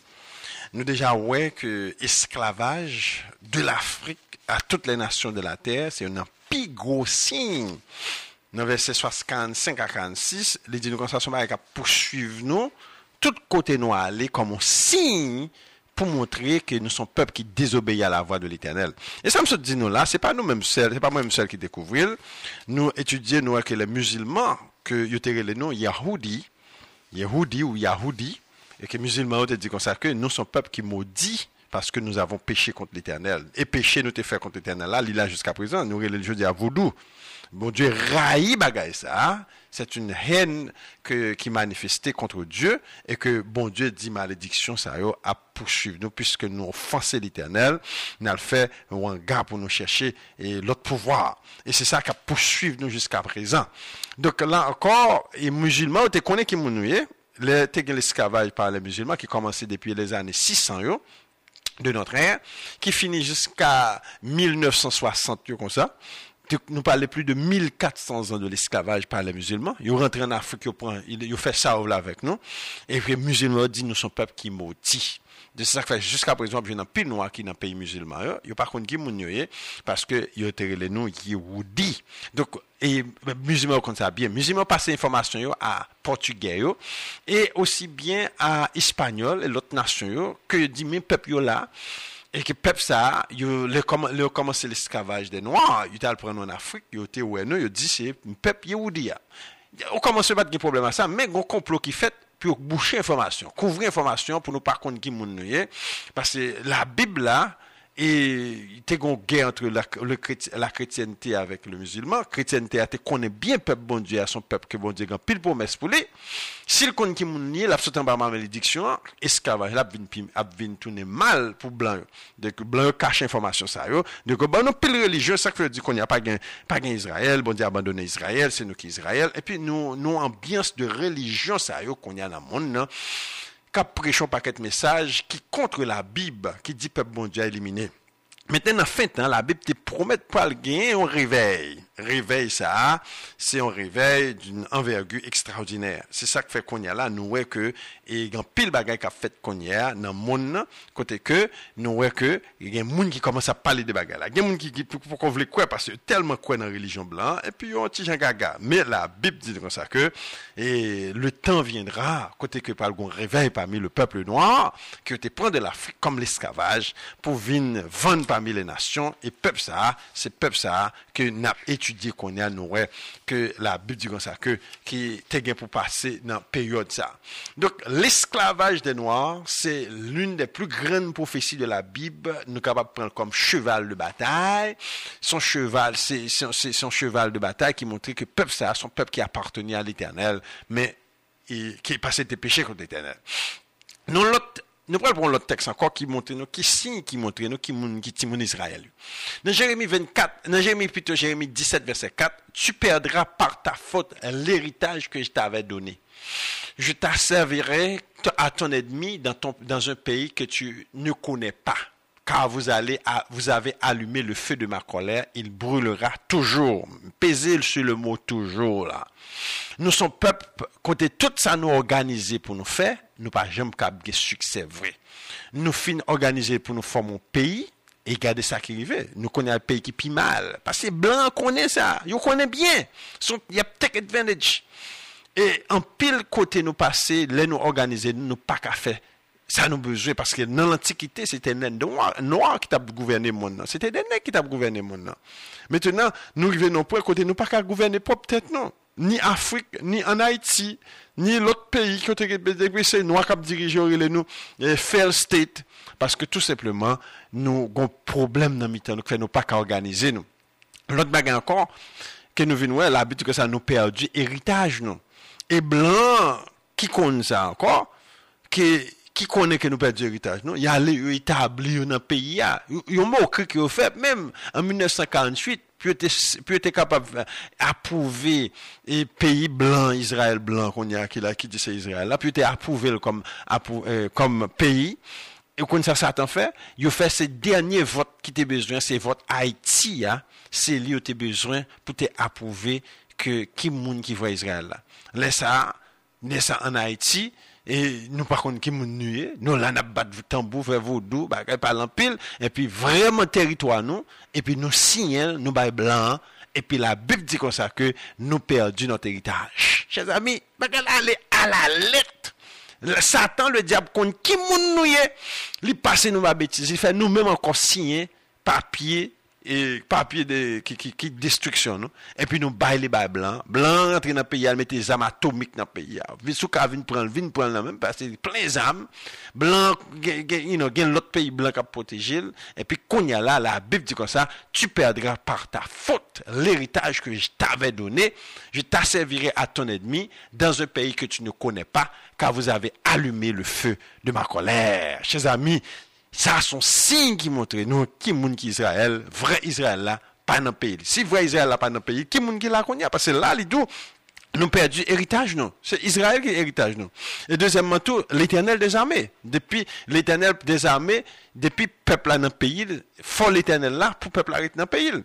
Nous déjà ouais que esclavage de l'Afrique à toutes les nations de la terre, c'est un plus gros signe. Dans verset 45 à 46, les dit nous comme ça, poursuivre nous, tout côté nous aller comme un signe pour montrer que nous sommes peuple qui désobéit à la voix de l'Éternel. Et ça me dit nous là, c'est pas nous-mêmes seuls, c'est pas moi-même seul qui découvrent. Nous étudions nous que les musulmans que ils les noms Yahoudi, Yahoudi ou Yahoudi, et que les musulmans ont dit comme ça que nous sommes peuple qui maudit parce que nous avons péché contre l'Éternel. Et péché nous t'es fait contre l'Éternel là, il jusqu'à présent, nous le jeu à voodoo. Bon Dieu raï bagaille ça. C'est une haine que, qui manifestait contre Dieu et que bon Dieu dit malédiction ça a poursuivre nous puisque nous offensé l'Éternel, nous avons fait un gars pour nous chercher et l'autre pouvoir. Et c'est ça qui a poursuivi nous jusqu'à présent. Donc là encore, les musulmans, tu connais qui nous l'esclavage par les musulmans qui commençait depuis les années 600 de notre ère, qui finit jusqu'à 1960 comme ça nous parlons plus de 1400 ans de l'esclavage par les musulmans. Ils rentrent en Afrique, ils, ont fait ça avec nous. Et puis les musulmans disent nous sommes peuple qui maudit. De ça fait jusqu'à présent, il y a pile noir qui dans le pays musulman. Il n'y a pas contre qui parce que ils ont les nous Yehudi. Donc, et les musulmans comme ça bien. Musulmans passent l'information à portugais et aussi bien à espagnol et l'autre nation que dit même peuple là E ki pep sa, yo le komanse l'eskavaj de noa, yo tal pren nou an Afrik, yo te wè nou, yo di se, pep ye ou di ya. Yo komanse bat gen problem a sa, men gon complot ki fet, pi yo boucher informasyon, kouvri informasyon pou nou par kont ki moun nou ye, parce la bib la, E te gon gen entre la, la kretienite avèk le musulman, kretienite a te konen bien pep bon diye a son pep ke bon diye gan pil pou mes pou li, sil kon ki moun niye, lap sotan ba ma malediksyon, eskavaj lap vin pim, ap vin toune mal pou blan yo, dek blan yo kache informasyon sa yo, dek ban nou pil religyon, sak fè di kon ya pa gen, pa gen Israel, bon diye abandone Israel, se nou ki Israel, epi nou, nou ambyans de religyon sa yo kon ya nan moun nan, non cap prêchons paquet de messages qui contre la Bible, qui dit bon Dieu éliminé. Maintenant, en fin de temps, la Bible te promet pas le gagner un réveil. Réveil, ça, c'est un réveil d'une envergure extraordinaire. C'est ça que fait qu'on y a là, nous voyons que, et il y a pile bagaille qu'a fait qu'on y a dans le monde, côté que, nous voyons que, il y a des gens qui commencent à parler de bagaille. Il y a des gens qui, pour qu'on veut quoi, parce que tellement quoi dans la religion blanche, et puis, un petit Jean Gaga. Mais la Bible dit comme ça que, et le temps viendra, côté que par réveil parmi le peuple noir, que te prend de l'Afrique comme l'esclavage, pour venir vendre parmi les nations, et peuple ça, c'est peuple ça, que n'a étudié qu'on nous, que la Bible dit comme ça, que, qui était pour passer dans la période ça. Donc, l'esclavage des Noirs, c'est l'une des plus grandes prophéties de la Bible, nous capables de prendre comme cheval de bataille. Son cheval, c'est son cheval de bataille qui montrait que peuple ça, son peuple qui appartenait à l'éternel, mais qui est passé des péchés contre l'éternel. Nous, nous prenons l'autre texte encore qui montre nous, qui signe, qui montre nous, qui qui timon Israël. Dans Jérémie 24, dans Jérémie plutôt Jérémie 17 verset 4, tu perdras par ta faute l'héritage que je t'avais donné. Je t'asservirai à ton ennemi dans ton, dans un pays que tu ne connais pas. Car vous allez, vous avez allumé le feu de ma colère, il brûlera toujours. Pesez sur le mot toujours là. Nous sommes peuple, côté tout ça nous organisé pour nous faire, nous pas jamais capable succès vrai. Nous fin organisé pour nous former un pays, et regardez ça qui arrive. Nous connaissons un pays qui pis mal. Parce que blanc connaît ça. Ils connaissent bien. Il y a peut-être advantage. Et en pile côté nous passer, les nous organiser, nous pas qu'à faire. Ça nous besoin parce que dans l'Antiquité, c'était des noirs qui t'a gouverné le monde. Non? C'était des nègres qui t'a gouverné le monde. Non? Maintenant, nous arrivons à un point côté, nous pas qu'à gouverner propre tête, non. Ni Afrique, ni en Haïti, ni l'autre pays qui ont été noirs qui ont dirigé nous, fail state. Parce que tout simplement, nous avons un problème dans le temps, nous ne pas qu'à organiser nous. L'autre bagarre encore, que nous venons, l'habitude que ça nous perdu, héritage nous. Et blanc, qui compte ça encore, que ki konen ke nou pet di eritaj nou, yale yo etabli yo nan peyi ya. Yo mou kri ki yo fet, menm an 1948, pi yo te kapap apouve e peyi blan, Israel blan kon ya ki la ki di se Israel la, pi yo te apouve l kom, apou, eh, kom peyi, yo kon sa satan fe, yo fe se denye vot ki te bezwen, se vot Haiti ya, se li yo te bezwen pou te apouve ki moun ki vwa Israel la. Lesa, lesa an Haiti, E nou par kon ki moun nuye, nou lan ap bat tambou, fè vodou, bakay palan pil, epi vreman teritwa nou, epi nou sinyel, nou bay blan, epi la bib di kon sa ke nou perdi not eritaj. Chez ami, bakay la ale ala let, satan le diap kon ki moun nuye, li pase nou ba betis, li fè nou mèm ankon sinye, papye, et papier de, qui, qui, destruction, nous. Et puis nous baillons les bails blancs. Blancs rentrent dans le pays, mettent des armes atomiques dans le pays. Sous qu'à prendre, prendre la même, parce que plein d'armes. Blanc, you know, l'autre pays blanc qui a protégé. Et puis, il y a là, la Bible dit comme ça, tu perdras par ta faute l'héritage que je t'avais donné. Je t'asservirai à ton ennemi dans un pays que tu ne connais pas, car vous avez allumé le feu de ma colère. Chers amis, ça, son signe qui montre nous qui moun qui Israël, vrai Israël là, pas dans le pays. Si vrai Israël là, pas dans le pays, qui moun qui là qu'on y a? Parce que là, les deux, nous perdu héritage, non. C'est Israël qui est héritage, non. Et deuxièmement, tout, l'éternel des armées. Depuis l'éternel des armées, Depi pepl la nan peyil, fol l'Eternel la pou pepl la ret nan peyil.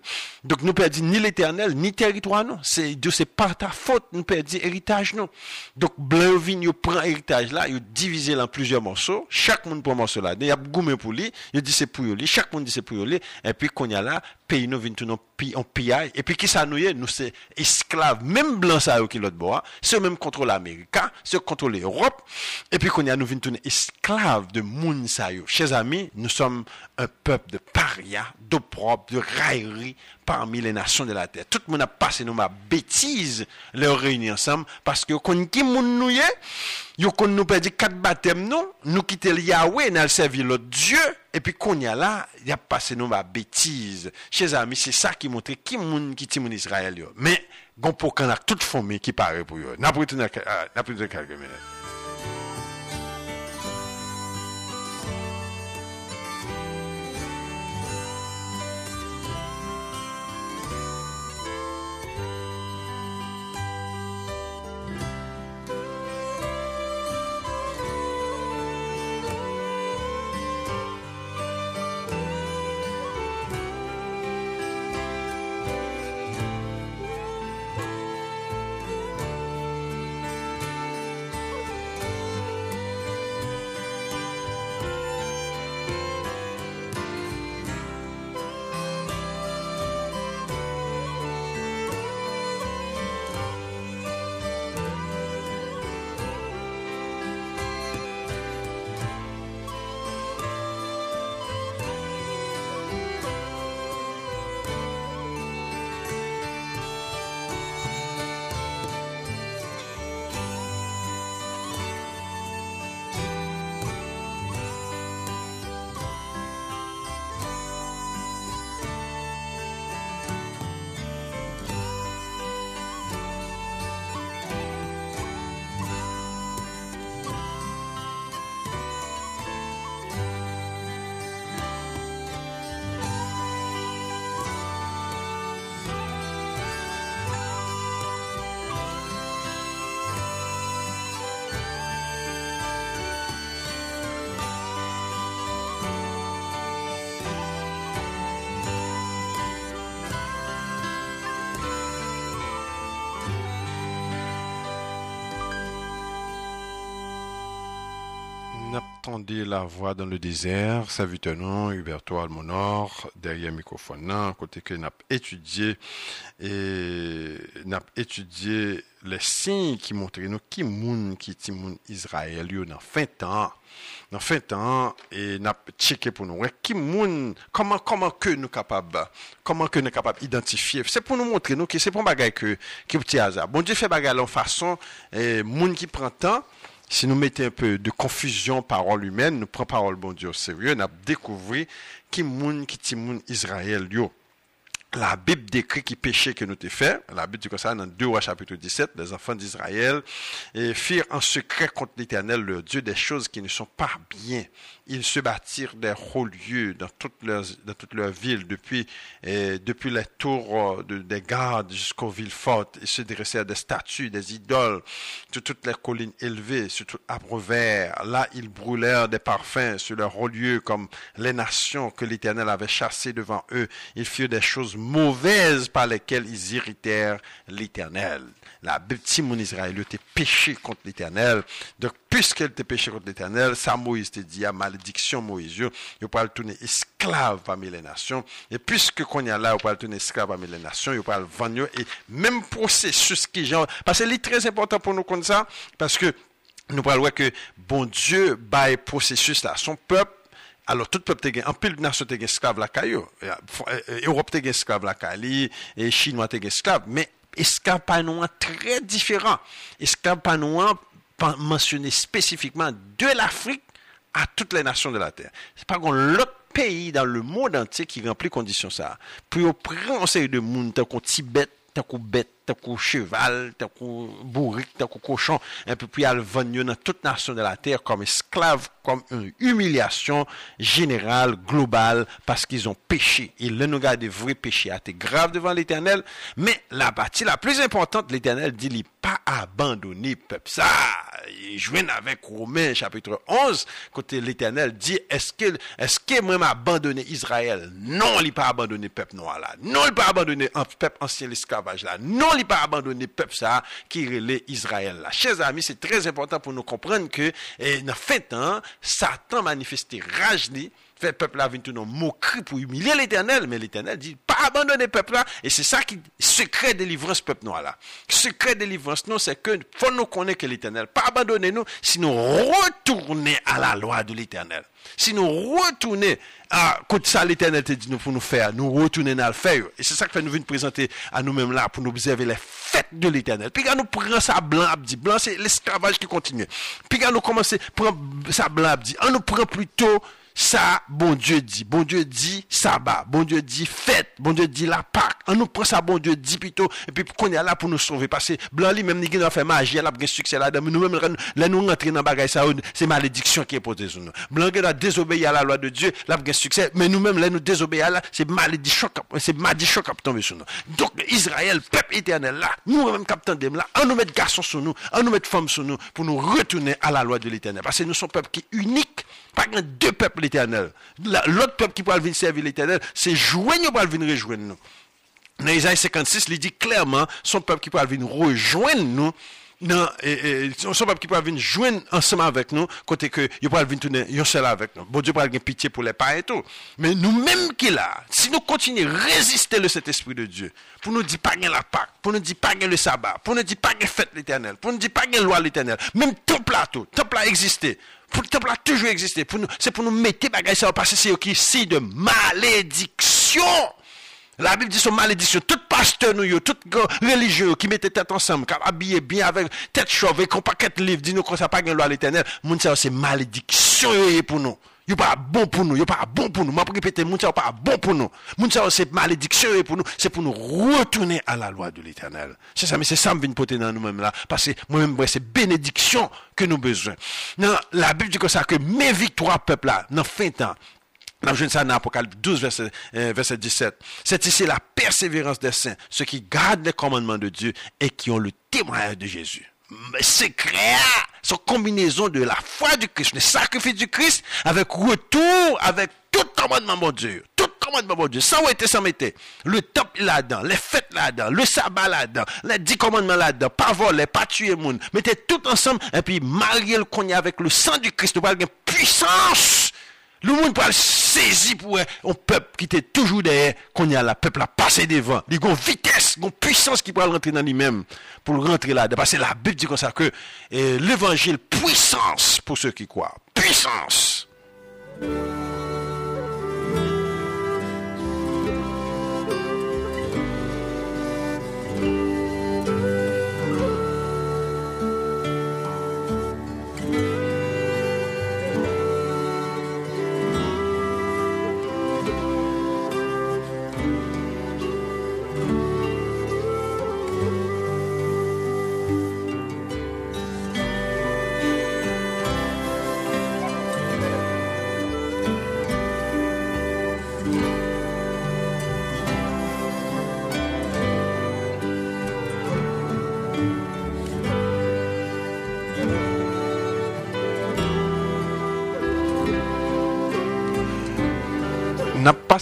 Dok nou perdi ni l'Eternel, ni teritwa nou. Se, diyo se par ta fote, nou perdi eritaj nou. Dok blan vin yo pran eritaj la, yo divize lan plizye morsou, chak moun pran morsou la. Den yap goumen pou li, yo di se pou yo li, chak moun di se pou yo li, epi konya la, peyi nou vin tou nou pi, an piyay, epi ki sa nou ye, nou se esklav, menm blan sa yo ki lot bo a, se yo menm kontrol Amerika, se yo kontrol Europe, epi konya nou vin tou nou esklav de moun sa yo. Chez ami, nou nous sommes un peuple de paria, d'opprobre, de raillerie parmi les nations de la terre. Tout le monde a passé nous ma bêtise leur réunir ensemble parce que qu'on qui nous yo qu'on nous perdu quatre baptêmes nous, nous quitter le Yahweh, nous servir l'autre Dieu et puis qu'on y a là, il a passé nous ma bêtise. Chers amis, c'est ça qui montre qui moun qui mon Israël. Mais gon pour qu'on a toute famille qui paraît pour eux. Quelques minutes. N'attendez la voix dans le désert, ça nom, Huberto Almonor, derrière le microphone, côté que n'a étudié et n'a étudié les signes qui montrent nous qui moun qui ti moun Israël dans fin temps. Dans fin temps et n'a checké pour nous qui moun comment comment que nous capable comment que nous capable identifier c'est pour nous montrer nous que c'est pour bagay que qui petit hasard bon Dieu fait bagay en façon et moun qui prend temps si nous mettons un peu de confusion parole humaine, nous prenons parole bon Dieu au sérieux, nous découvert qui moun qui moun Israël la Bible décrit qui péché que nous t'ai fait. La Bible dit comme ça dans 2 rois chapitre 17, les enfants d'Israël firent en secret contre l'Éternel, leur Dieu, des choses qui ne sont pas bien. Ils se bâtirent des hauts lieux dans toutes leurs, dans toutes leurs villes, depuis, depuis les tours euh, des gardes jusqu'aux villes fortes. Ils se dressèrent des statues, des idoles, sur toutes les collines élevées, sur tout arbre. Là, ils brûlèrent des parfums sur leurs hauts lieux, comme les nations que l'Éternel avait chassées devant eux. Ils firent des choses mauvaises par lesquelles ils irritèrent l'Éternel. La petit mon Israël était péché contre l'Éternel. Puisqu'elle était péché contre l'Éternel, ça Moïse te dit, à malédiction Moïse, il pas le tourner esclave parmi les nations. Et puisque qu'on y a là, il pas le tourner esclave parmi les nations, il pas le vendre. Et même processus qui genre, parce que c'est très important pour nous comme ça, parce que nous parlons que bon Dieu bail processus là, son peuple alors, tout peuple te en pile nation te esclave la caillou. Europe te esclave la caillou, et Chinois te esclave. Mais esclave panouan très différent. Esclave panouan mentionné spécifiquement de l'Afrique à toutes les nations de la Terre. C'est pas qu'on l'autre pays dans le monde entier qui remplit condition ça. Puis on prend une série de monde, tant qu'on Tibet, tant qu'on Bête, comme cheval, comme bourrique, comme cochon, un peu plus alvanio dans toute nation de la terre comme esclaves, comme une humiliation générale, globale, parce qu'ils ont péché. Et le nous des vrais péchés a été grave devant l'éternel, mais la partie la plus importante, l'éternel dit, il pas abandonné peuple. Ça, joue avec Romains chapitre 11, côté l'éternel dit, est-ce que, est-ce moi abandonné Israël? Non, il pas abandonné peuple noir là. Non, il pas abandonné peuple ancien l'esclavage là. Non, non li pa abandonne pep sa ki rele Israel la. Chez ami, se trez important pou nou komprende ke eh, nan fin tan, Satan manifeste raj li fait peuple là venir tout moquerie pour humilier l'éternel, mais l'éternel dit, pas abandonner peuple là, et c'est ça qui, secret délivrance peuple noir là. Secret délivrance, non, c'est que, faut nous connaître que l'éternel, pas abandonner nous, si nous retourner à la loi de l'éternel. Si nous retourner à, quand ça l'éternel te dit nous pour nous faire, nous retourner à le faire. Et c'est ça que nous venons présenter à nous-mêmes là, pour nous observer les fêtes de l'éternel. Puis quand nous prenons ça blanc, dit, blanc c'est l'esclavage qui continue. Puis quand nous commençons prendre ça blanc, dit, on nous prend plutôt ça, bon Dieu dit. Bon Dieu dit sabbat. Bon Dieu dit fête. Bon Dieu dit la Pâque. On nous prend ça, bon Dieu dit plutôt. Et puis, qu'on est là pour nous sauver. Parce que, blanc, lui, même, il a fait magie, il a succès là nous-mêmes, là, nous rentrons dans bagaille ça, c'est malédiction qui est posée sur nous. Blanc, il a désobéi à la loi de Dieu, il a succès. Mais nous-mêmes, là, nous désobéissons là, c'est malédiction, c'est malédiction qui tombe sur nous. Donc, Israël, peuple éternel là, nous-mêmes, capitaine de là, on nous met garçons sur nous, on nous met femmes sur nous, pour nous retourner à la loi de l'éternel. Parce que nous sommes peuple qui est unique pas deux peuples l'éternel. L'autre peuple qui peut venir servir l'éternel, c'est joindre pour venir rejoindre nous. Dans Isaïe 56, il dit clairement, son peuple qui peut venir rejoindre nous, non, et, son peuple qui peut venir joindre ensemble avec nous, côté que, il peut venir tourner, il seul avec nous. Bon Dieu avoir pitié pour les pas et tout. Mais nous-mêmes qui là, si nous continuons à résister le cet esprit de Dieu, pour nous dire pas la Pâque, pour nous dire pas le sabbat, pour nous dire pas fête l'éternel, pour nous dire pas loi l'éternel, même temple là tout, temple là existé, le temple a toujours existé. C'est pour nous mettre bagaille ça parce que c'est qui si de malédiction. La Bible dit son malédiction. Tout pasteur nous, tout religieux qui mettait tête ensemble, qui habillé bien avec tête chauve, avec un paquet de livres, dit nous qu'on ça pas loi l'éternel. Moun c'est malédiction pour nous. Yo pas bon pour nous, yo pas bon pour nous. M'a répéter, moun pas bon pour nous. Moun c'est malédiction pour nous, c'est pour nous retourner à la loi de l'Éternel. C'est ça, mais c'est ça me vient porter dans nous-mêmes là parce que moi-même c'est bénédiction que nous besoin. Non, la Bible dit que ça que mes victoires peuple là, dans fin temps, dans Apocalypse 12, verset, euh, verset 17. C'est ici la persévérance des saints, ceux qui gardent les commandements de Dieu et qui ont le témoignage de Jésus. Secret, c'est combinaison de la foi du Christ, le sacrifice du Christ, avec retour, avec tout commandement, mon Dieu. Tout commandement, mon Dieu. Sans été, sans mettre. Le temple là-dedans, les fêtes là-dedans, le sabbat là-dedans, les dix commandements là-dedans, pas voler, pas tuer monde. Mettez tout ensemble, et puis marier le cognac avec le sang du Christ, pour avoir puissance le monde peut saisir pour un peuple qui était toujours derrière, qu'on y a la peuple a passé devant. Il y a une vitesse, une puissance qui peut rentrer dans lui-même pour rentrer là. Parce que la Bible dit comme ça que eh, l'évangile, puissance pour ceux qui croient. Puissance.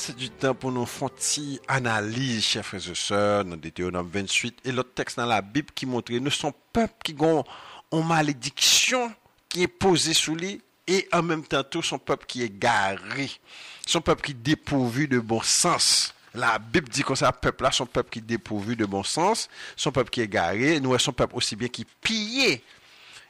Passer du temps pour nous faire une analyse, chers frères et sœurs, dans Deutéronome 28 et l'autre texte dans la Bible qui montre nous sommes peuple qui ont une malédiction qui est posée sous lui et en même temps tout son peuple qui est garé, son peuple qui est dépourvu de bon sens. La Bible dit que ça, peuple là, son peuple qui est dépourvu de bon sens, son peuple qui est garé, nous son peuple aussi bien qui pillé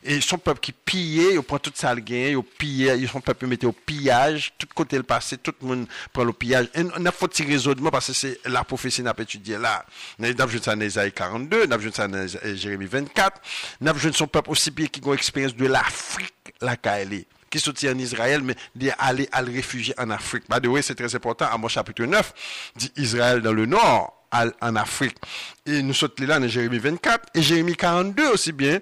et son peuple qui pillait, il prend tout ça le gain, il pillait, son peuple mettait au pillage, tout côté le passé, tout le monde prend le pillage. Et on a fait raisonnement parce que c'est la prophétie n'a pas étudié là. Nous avons vu ça dans Isaïe 42, nous avons vu ça dans Jérémie 24, nous avons vu son peuple aussi bien qui a une expérience de l'Afrique, la Kaeli qui sortit en Israël, mais d'aller à le réfugier en Afrique. By the way, c'est très important. À mon chapitre 9, dit Israël dans le nord, en Afrique. Et nous sommes là dans Jérémie 24 et Jérémie 42 aussi bien,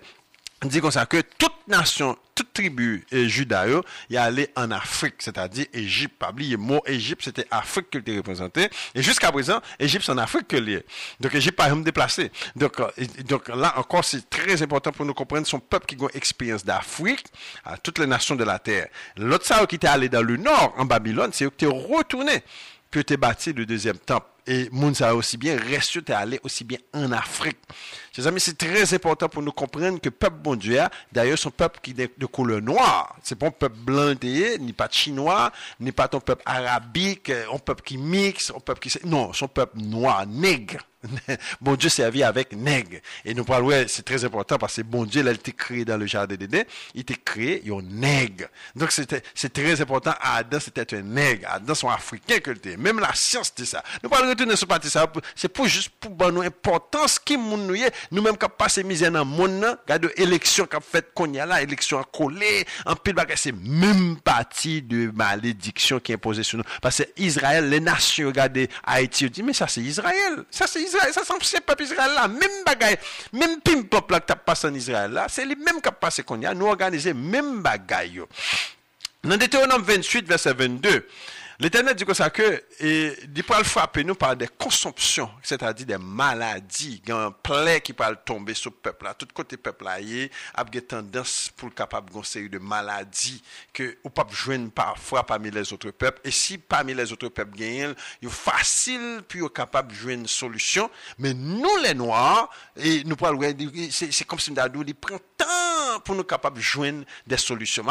dit comme ça que toute nation, toute tribu et Juda, y allé en Afrique, c'est-à-dire Égypte. Pas oublier, mot Égypte, c'était Afrique que était représenté. Et jusqu'à présent, Égypte, c'est en Afrique que l'est. Donc, Égypte pas même déplacé. Donc, euh, donc là encore, c'est très important pour nous comprendre son peuple qui a une expérience d'Afrique à toutes les nations de la terre. L'autre ça qui était allé dans le nord, en Babylone, c'est qui étaient retourné, puis était bâti le deuxième temple. Et Mounsa aussi bien, reste allé aussi bien en Afrique. Chers amis, c'est très important pour nous comprendre que le peuple bon Dieu, d'ailleurs, son peuple qui est de couleur noire. C'est pas un peuple blanc, ni pas chinois, ni pas ton peuple arabique, un peuple qui mixe, un peuple qui... Non, son peuple noir, nègre. *laughs* bon Dieu servi avec nègre. Et nous parlons, c'est très important parce que bon Dieu, il a été créé dans le jardin d'Éden, il était créé, il un nègre. Donc c'est très important. Adam, c'était un nègre. Adam, sont africains que était. Même la science dit ça. Nous parlons retourner sur parti ça. C'est pour juste pour nous importance qui nous nous-mêmes qui passé misère dans le monde, regarde l'élection qu'a fait qu'on y a là, élection à coller, en pile bagage, c'est même partie de malédiction qui est imposée sur nous. Parce que Israël, les nations, regardez Haïti, dit, mais ça c'est Israël. Ça c'est Israël, ça c'est peuple Israël là, même bagaille, même pim pop là t'as passé en Israël là, c'est les mêmes qui passé qu'on y a, nous organiser même bagaille. Dans Deutéronome 28, verset 22, L'Éternel dit comme ça que il peut frapper nous par des consomptions, c'est-à-dire des maladies, des plaies qui peuvent tomber sur le peuple là, tout côté peuple là, il a des tendance pour capable conseiller de maladies que ou pas joindre parfois parmi les autres peuples et si parmi les autres peuples gagnent, il est facile puis capable joindre une solution, mais nous les noirs et nous pas c'est comme si nous prend temps pour nous capables de joindre des solutions.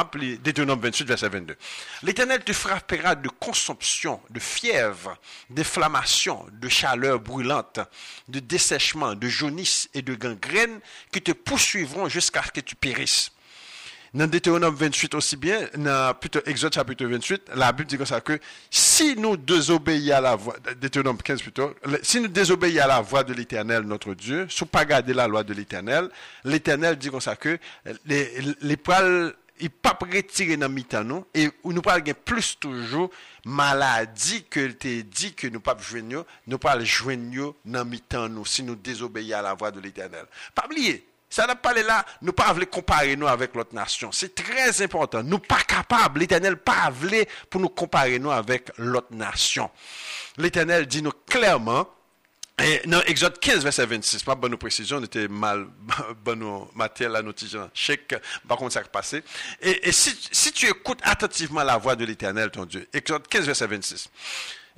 Deutéronome 28, verset 22. L'Éternel te frappera de consomption, de fièvre, d'inflammation, de chaleur brûlante, de dessèchement, de jaunisse et de gangrène qui te poursuivront jusqu'à ce que tu périsses. Dans Deutéronome 28 aussi bien, dans plutôt Exode chapitre 28, la Bible dit comme ça que si nous désobéissons à la voix, Deutéronome 15 plutôt, si nous désobéissons à la voix de l'Éternel, notre Dieu, sans pas garder la loi de l'Éternel, l'Éternel dit comme ça que les, les poils il pas retirer dans mitan nous et nous pas plus toujours maladie que te dit que nous pas joindre nous pas joindre dans mitan nous si nous désobéissons à la voix de l'Éternel. Pas oublier ça n'a pas là, nous pas comparer nous avec l'autre nation. C'est très important. Nous pas capables, l'Éternel pas voulu pour nous comparer nous avec l'autre nation. L'Éternel dit nous clairement, et dans Exode 15, verset 26, pas bonne précision, on était mal, *laughs* bonne matière, la notice, chèque, par contre, ça passé. Et, et si, tu écoutes attentivement la voix de l'Éternel, ton Dieu, Exode 15, verset 26,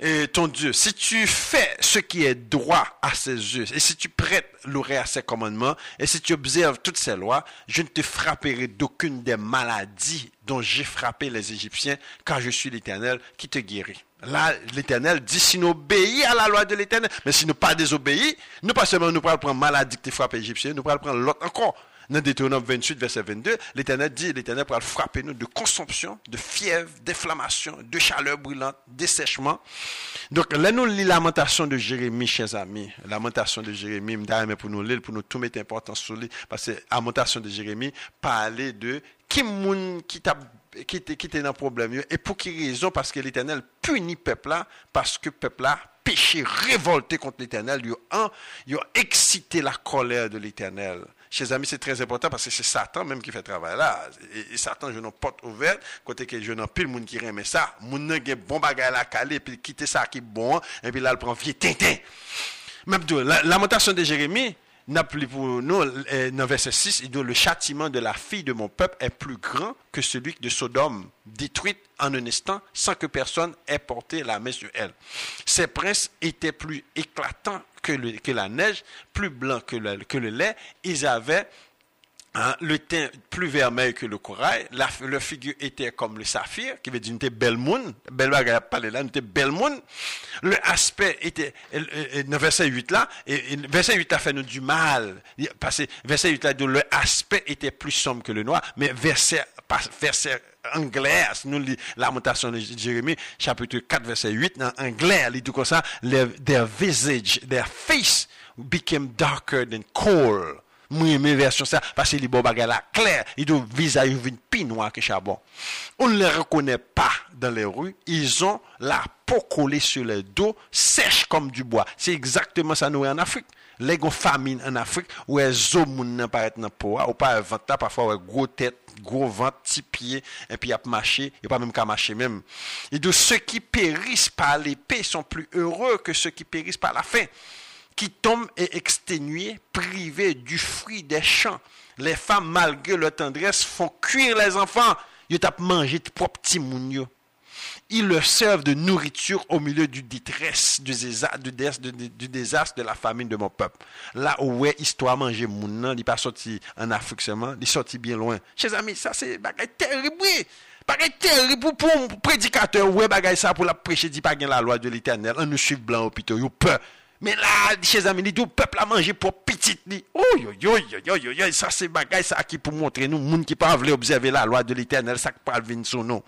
et ton Dieu, si tu fais ce qui est droit à ses yeux, et si tu prêtes l'oreille à ses commandements, et si tu observes toutes ses lois, je ne te frapperai d'aucune des maladies dont j'ai frappé les Égyptiens, car je suis l'Éternel qui te guérit. Là, l'Éternel dit, si nous obéissons à la loi de l'Éternel, mais si nous pas désobéissons, nous pas seulement nous prenons prendre maladie qui frappé les Égyptiens, nous prenons prendre l'autre encore. Dans Deutéronome 28, verset 22, l'Éternel dit, l'Éternel pourra frapper nous de consomption, de fièvre, d'inflammation, de chaleur brûlante, dessèchement. Donc, là, nous lisons lamentation de Jérémie, chers amis. Lamentation de Jérémie, mais pour nous lire, pour nous tout mettre importance sur lui, parce que lamentation de Jérémie parlait de qui moun qui t'a qui était dans problème et pour quelle raison? Parce que l'Éternel punit peuple là parce que peuple là péché révolté contre l'Éternel il a excité la colère de l'Éternel Chers amis, c'est très important parce que c'est Satan même qui fait travail là. Et, Satan, je n'ai porte ouverte, côté que je n'ai plus le monde qui aime ça. Moun n'a bon bagage la caler, puis quitter ça qui est bon, et puis là, il prend vieux tintin. Même la lamentation de Jérémie, pour nous, dans verset 6, il dit Le châtiment de la fille de mon peuple est plus grand que celui de Sodome, détruite en un instant sans que personne ait porté la main sur elle. Ces princes étaient plus éclatants que, la neige, plus blancs que le lait. Ils avaient Hein, le teint plus vermeil que le corail, la, le figure était comme le saphir, qui veut dire une belle moon, belle bagarre parler là, une belle moon. Le aspect était, dans verset 8 là, et, verset 8 a fait nous du mal, parce que verset 8 là, le aspect était plus sombre que le noir, mais verset, verset anglais, nous lisons lamentation de Jérémie, chapitre 4, verset 8, dans anglais, il dit comme ça, their visage, their face became darker than coal. Moi, mes version ça, parce que les beaux bagages là, clair, ils ont visage une plus noir que charbon. On ne les reconnaît pas dans les rues, ils ont la peau collée sur le dos, sèche comme du bois. C'est exactement ça nous en Afrique. Les famine en Afrique, où les hommes ne paraissent dans peau, ou pas un ventre, parfois gros tête, gros ventre, petit pied, et puis il y a marché, a pas même qu'à marcher même. Et de ceux qui périssent par l'épée sont plus heureux que ceux qui périssent par la faim qui tombent et exténués, privés du fruit des champs. Les femmes, malgré leur tendresse, font cuire les enfants. Ils tapent manger de propre. Ils leur servent de nourriture au milieu du détresse, du désastre, de la famine de mon peuple. Là où est histoire manger moun il pas sorti en Afrique seulement, il sorti bien loin. Chers amis, ça c'est terrible. Bagay terrible pour un prédicateur, ouais, ça pour la prêcher, dit pas la loi de l'éternel. On nous suit blanc au peur. Mais là, chers amis, le peuple a mangé pour petit. Oh, yo, yo, yo, yo, yo, ça c'est bagay ça qui pour montrer nous, moun qui pas observer la loi de l'éternel, ça qui parle venir sur nous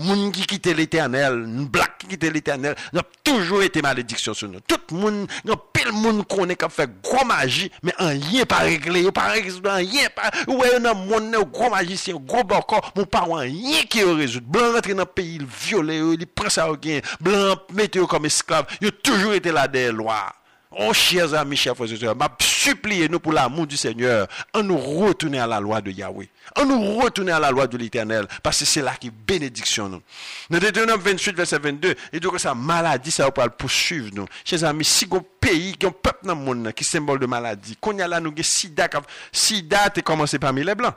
moun qui quittait l'éternel, black qui quittait l'éternel, nous toujours été malédiction sur nous. Tout le monde, nous, pile monde connaît qui a fait gros magie, mais un rien pas réglé, pas résoudre, un rien pas, ouais, dans e monde, gros magicien, gros bocor, mon pas un rien qui résout. Blanc rentre dans le pays, il viole, il prend ça au gain, blanc, mettez comme esclave, il a toujours été là des lois. Oh, chers amis, chers frères et sœurs, m'a supplié nous pour l'amour du Seigneur, en nous retourner à la loi de Yahweh. En nous retourner à la loi de l'Éternel, parce que c'est là qui bénédiction nous. Dans Deutéronome 28, verset 22, il dit que sa maladie, ça va poursuivre nous. Chers amis, si un pays, un peuple dans le monde qui symbole de maladie, qu'on y a là, nous, sida, sida, t'es commencé parmi les blancs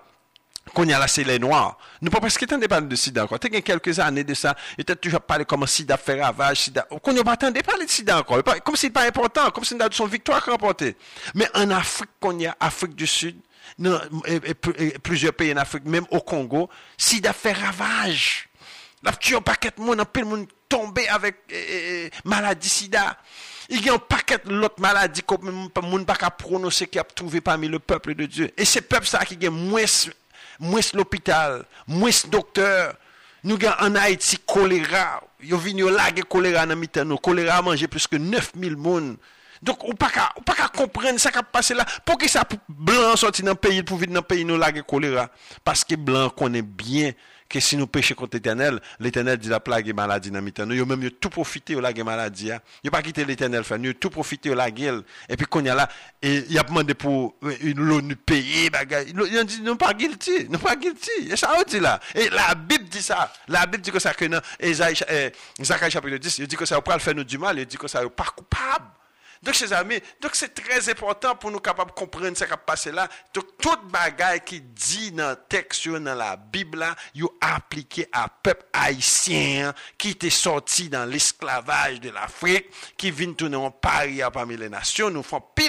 qu'on y a c'est les noirs. Nous pas parce t'en parler de sida encore. T'as quelques années de ça, et t'as toujours parlé comment sida fait ravage, sida. Qu'on n'y pas parler de sida encore. Comme si pas important, comme si son victoire remportée. Mais en Afrique, qu'on y a, Afrique du Sud, et, plusieurs pays en Afrique, même au Congo, sida fait ravage. La tué un paquet de monde, un peu de monde tombé avec maladie sida. Il y a un paquet d'autres maladies que le monde pas prononcer qui a trouvé parmi le peuple de Dieu. Et c'est peuple ça qui a moins moins l'hôpital, moins docteur. Nous avons en Haïti choléra. Yo vini yo lage choléra nan mitan nou. Choléra manje plus que 9000 moun. Donc ou pas ka, ou pas ka comprendre ça qui passé là. Pour que ça blanc sorti dans pays pour venir dans pays nous lage choléra parce que blanc connaît bien que si nous péchons contre l'éternel, l'éternel dit la plague et maladie dans nous. Yo même tout profiter de la maladie. Hein. Yo pas quitter l'éternel fait. Yo tout profiter de la gueule. Et puis, il y a là, il a demandé pour une l'ONU payer, bagay. Il dit, non pas guilty. Non pas guilty. Et ça, on dit là. Et la Bible dit ça. La Bible dit que ça, que dans Esaïe, Zacharie chapitre 10, il dit que ça va faire nous du mal. Il dit que ça pas coupable. Donc, chers amis, donc c'est très important pour nous capables de comprendre ce qui a passé là. Donc, toute bagaille qui dit dans le texte, dans la Bible, là, you appliqué à peuple haïtien qui était sorti dans l'esclavage de l'Afrique, qui vient tourner en paria parmi les nations. Nous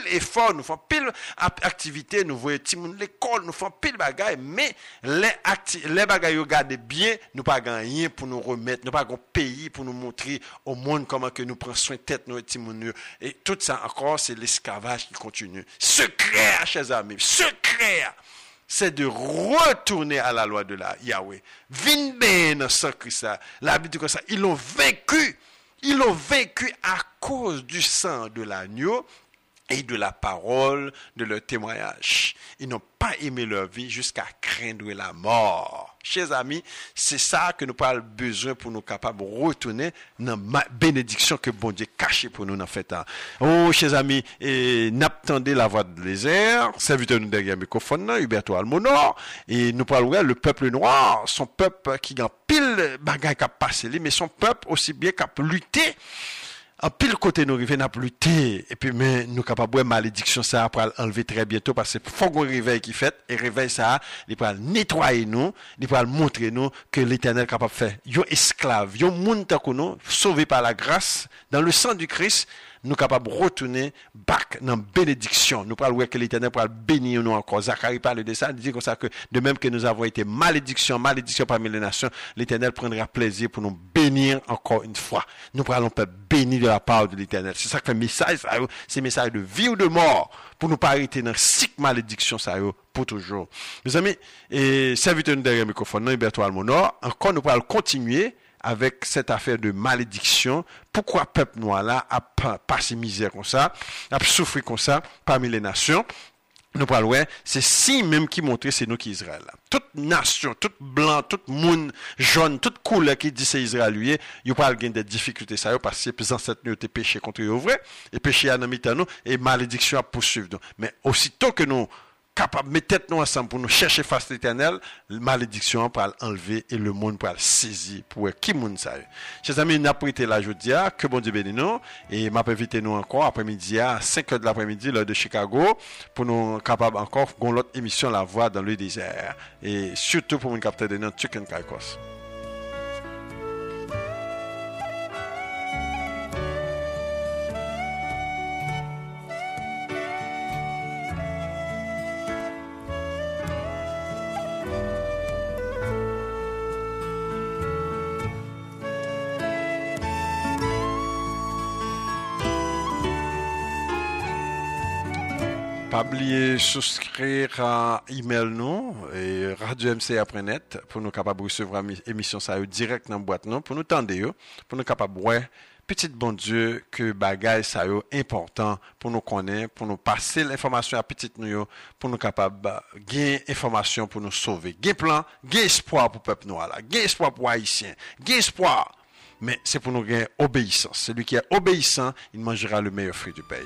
pile effort, nous faisons pile activité, nous voyons l'école, nous faisons pile bagaille, mais les, les bagailles, regardez bien, nous pas rien pour nous remettre, nous pas un pays pour nous montrer au monde comment que nous prenons soin de tête, nous, et tout ça encore, c'est l'esclavage qui continue. Secret, chers amis, secret, c'est de retourner à la loi de la Yahweh. Vinben. La Bible dit comme ça. Ils l'ont vaincu. Ils l'ont vaincu à cause du sang de l'agneau de la parole de leur témoignage. Ils n'ont pas aimé leur vie jusqu'à craindre la mort. Chers amis, c'est ça que nous avons besoin pour nous capables de retourner dans la bénédiction que bon Dieu caché pour nous dans. Oh, chers amis, et n'attendez la voix de l'Ézer, serviteur nous derrière le microphone, Huberto Almonor, et nous parlons le peuple noir, son peuple qui a pile bagaille qui a passé, mais son peuple aussi bien qui a lutté en pile côté nous arriver n'a plus thé et puis mais nous capable malédiction ça pour enlever très bientôt parce que faut qu'on réveil qui fait. Et réveil ça il pour nettoyer nous il pour montrer nous que l'Éternel capable de faire. Yo esclave yo monde nous sauvé par la grâce dans le sang du Christ nous capables de retourner back dans bénédiction. Nous parlons que l'Éternel pourra bénir nous encore. Zacharie parle de ça, il dit comme ça que de même que nous avons été malédiction, malédiction parmi les nations, l'Éternel prendra plaisir pour nous bénir encore une fois. Nous parlons pas béni de la part de l'Éternel. C'est ça que le message, c'est un message de vie ou de mort pour nous pas arrêter dans cycle malédiction ça pour toujours. Mes amis, et serviteur derrière le microphone, non, Almonor, encore nous pourrons continuer avec cette affaire de malédiction. Pourquoi peuple noir là a passé misère comme ça, a souffert comme ça parmi les nations? Nous parlons, c'est si même qui montrait c'est nous qui Israël. Toute nation, toute blanc, tout monde jaune, toute couleur qui dit c'est Israël, lui, il pas des difficultés ça parce que les ancêtres étaient péchés contre eux vrai? Et péché à nous et malédiction à poursuivre. Mais aussitôt que nous capable de mettre nous ensemble pour nous chercher face l'éternel, malédiction pour enlever et le monde pour saisir pour qui monde ça. Chers amis, nous avons été là que bon Dieu bénisse nous, et m'a invité nous encore après-midi à 5 h de l'après-midi, l'heure de Chicago, pour nous capable encore, l'autre émission La Voix dans le désert, et surtout pour nous capter de notre Chicken Kaikos. Pas oublier souscrire à email nous et radio MC après net pour nous capables de recevoir émission ça direct dans boîte nous pour nous tendre pour nous capables ouais petit bon Dieu que bagay ça important pour nous connaître pour nous passer l'information à petite nous pour nous capables gagner information pour nous sauver gain plan gain espoir pour peuple noir là gain espoir pour haïtien gain espoir. Mais c'est pour nous gagner obéissance. Celui qui est obéissant il mangera le meilleur fruit du pays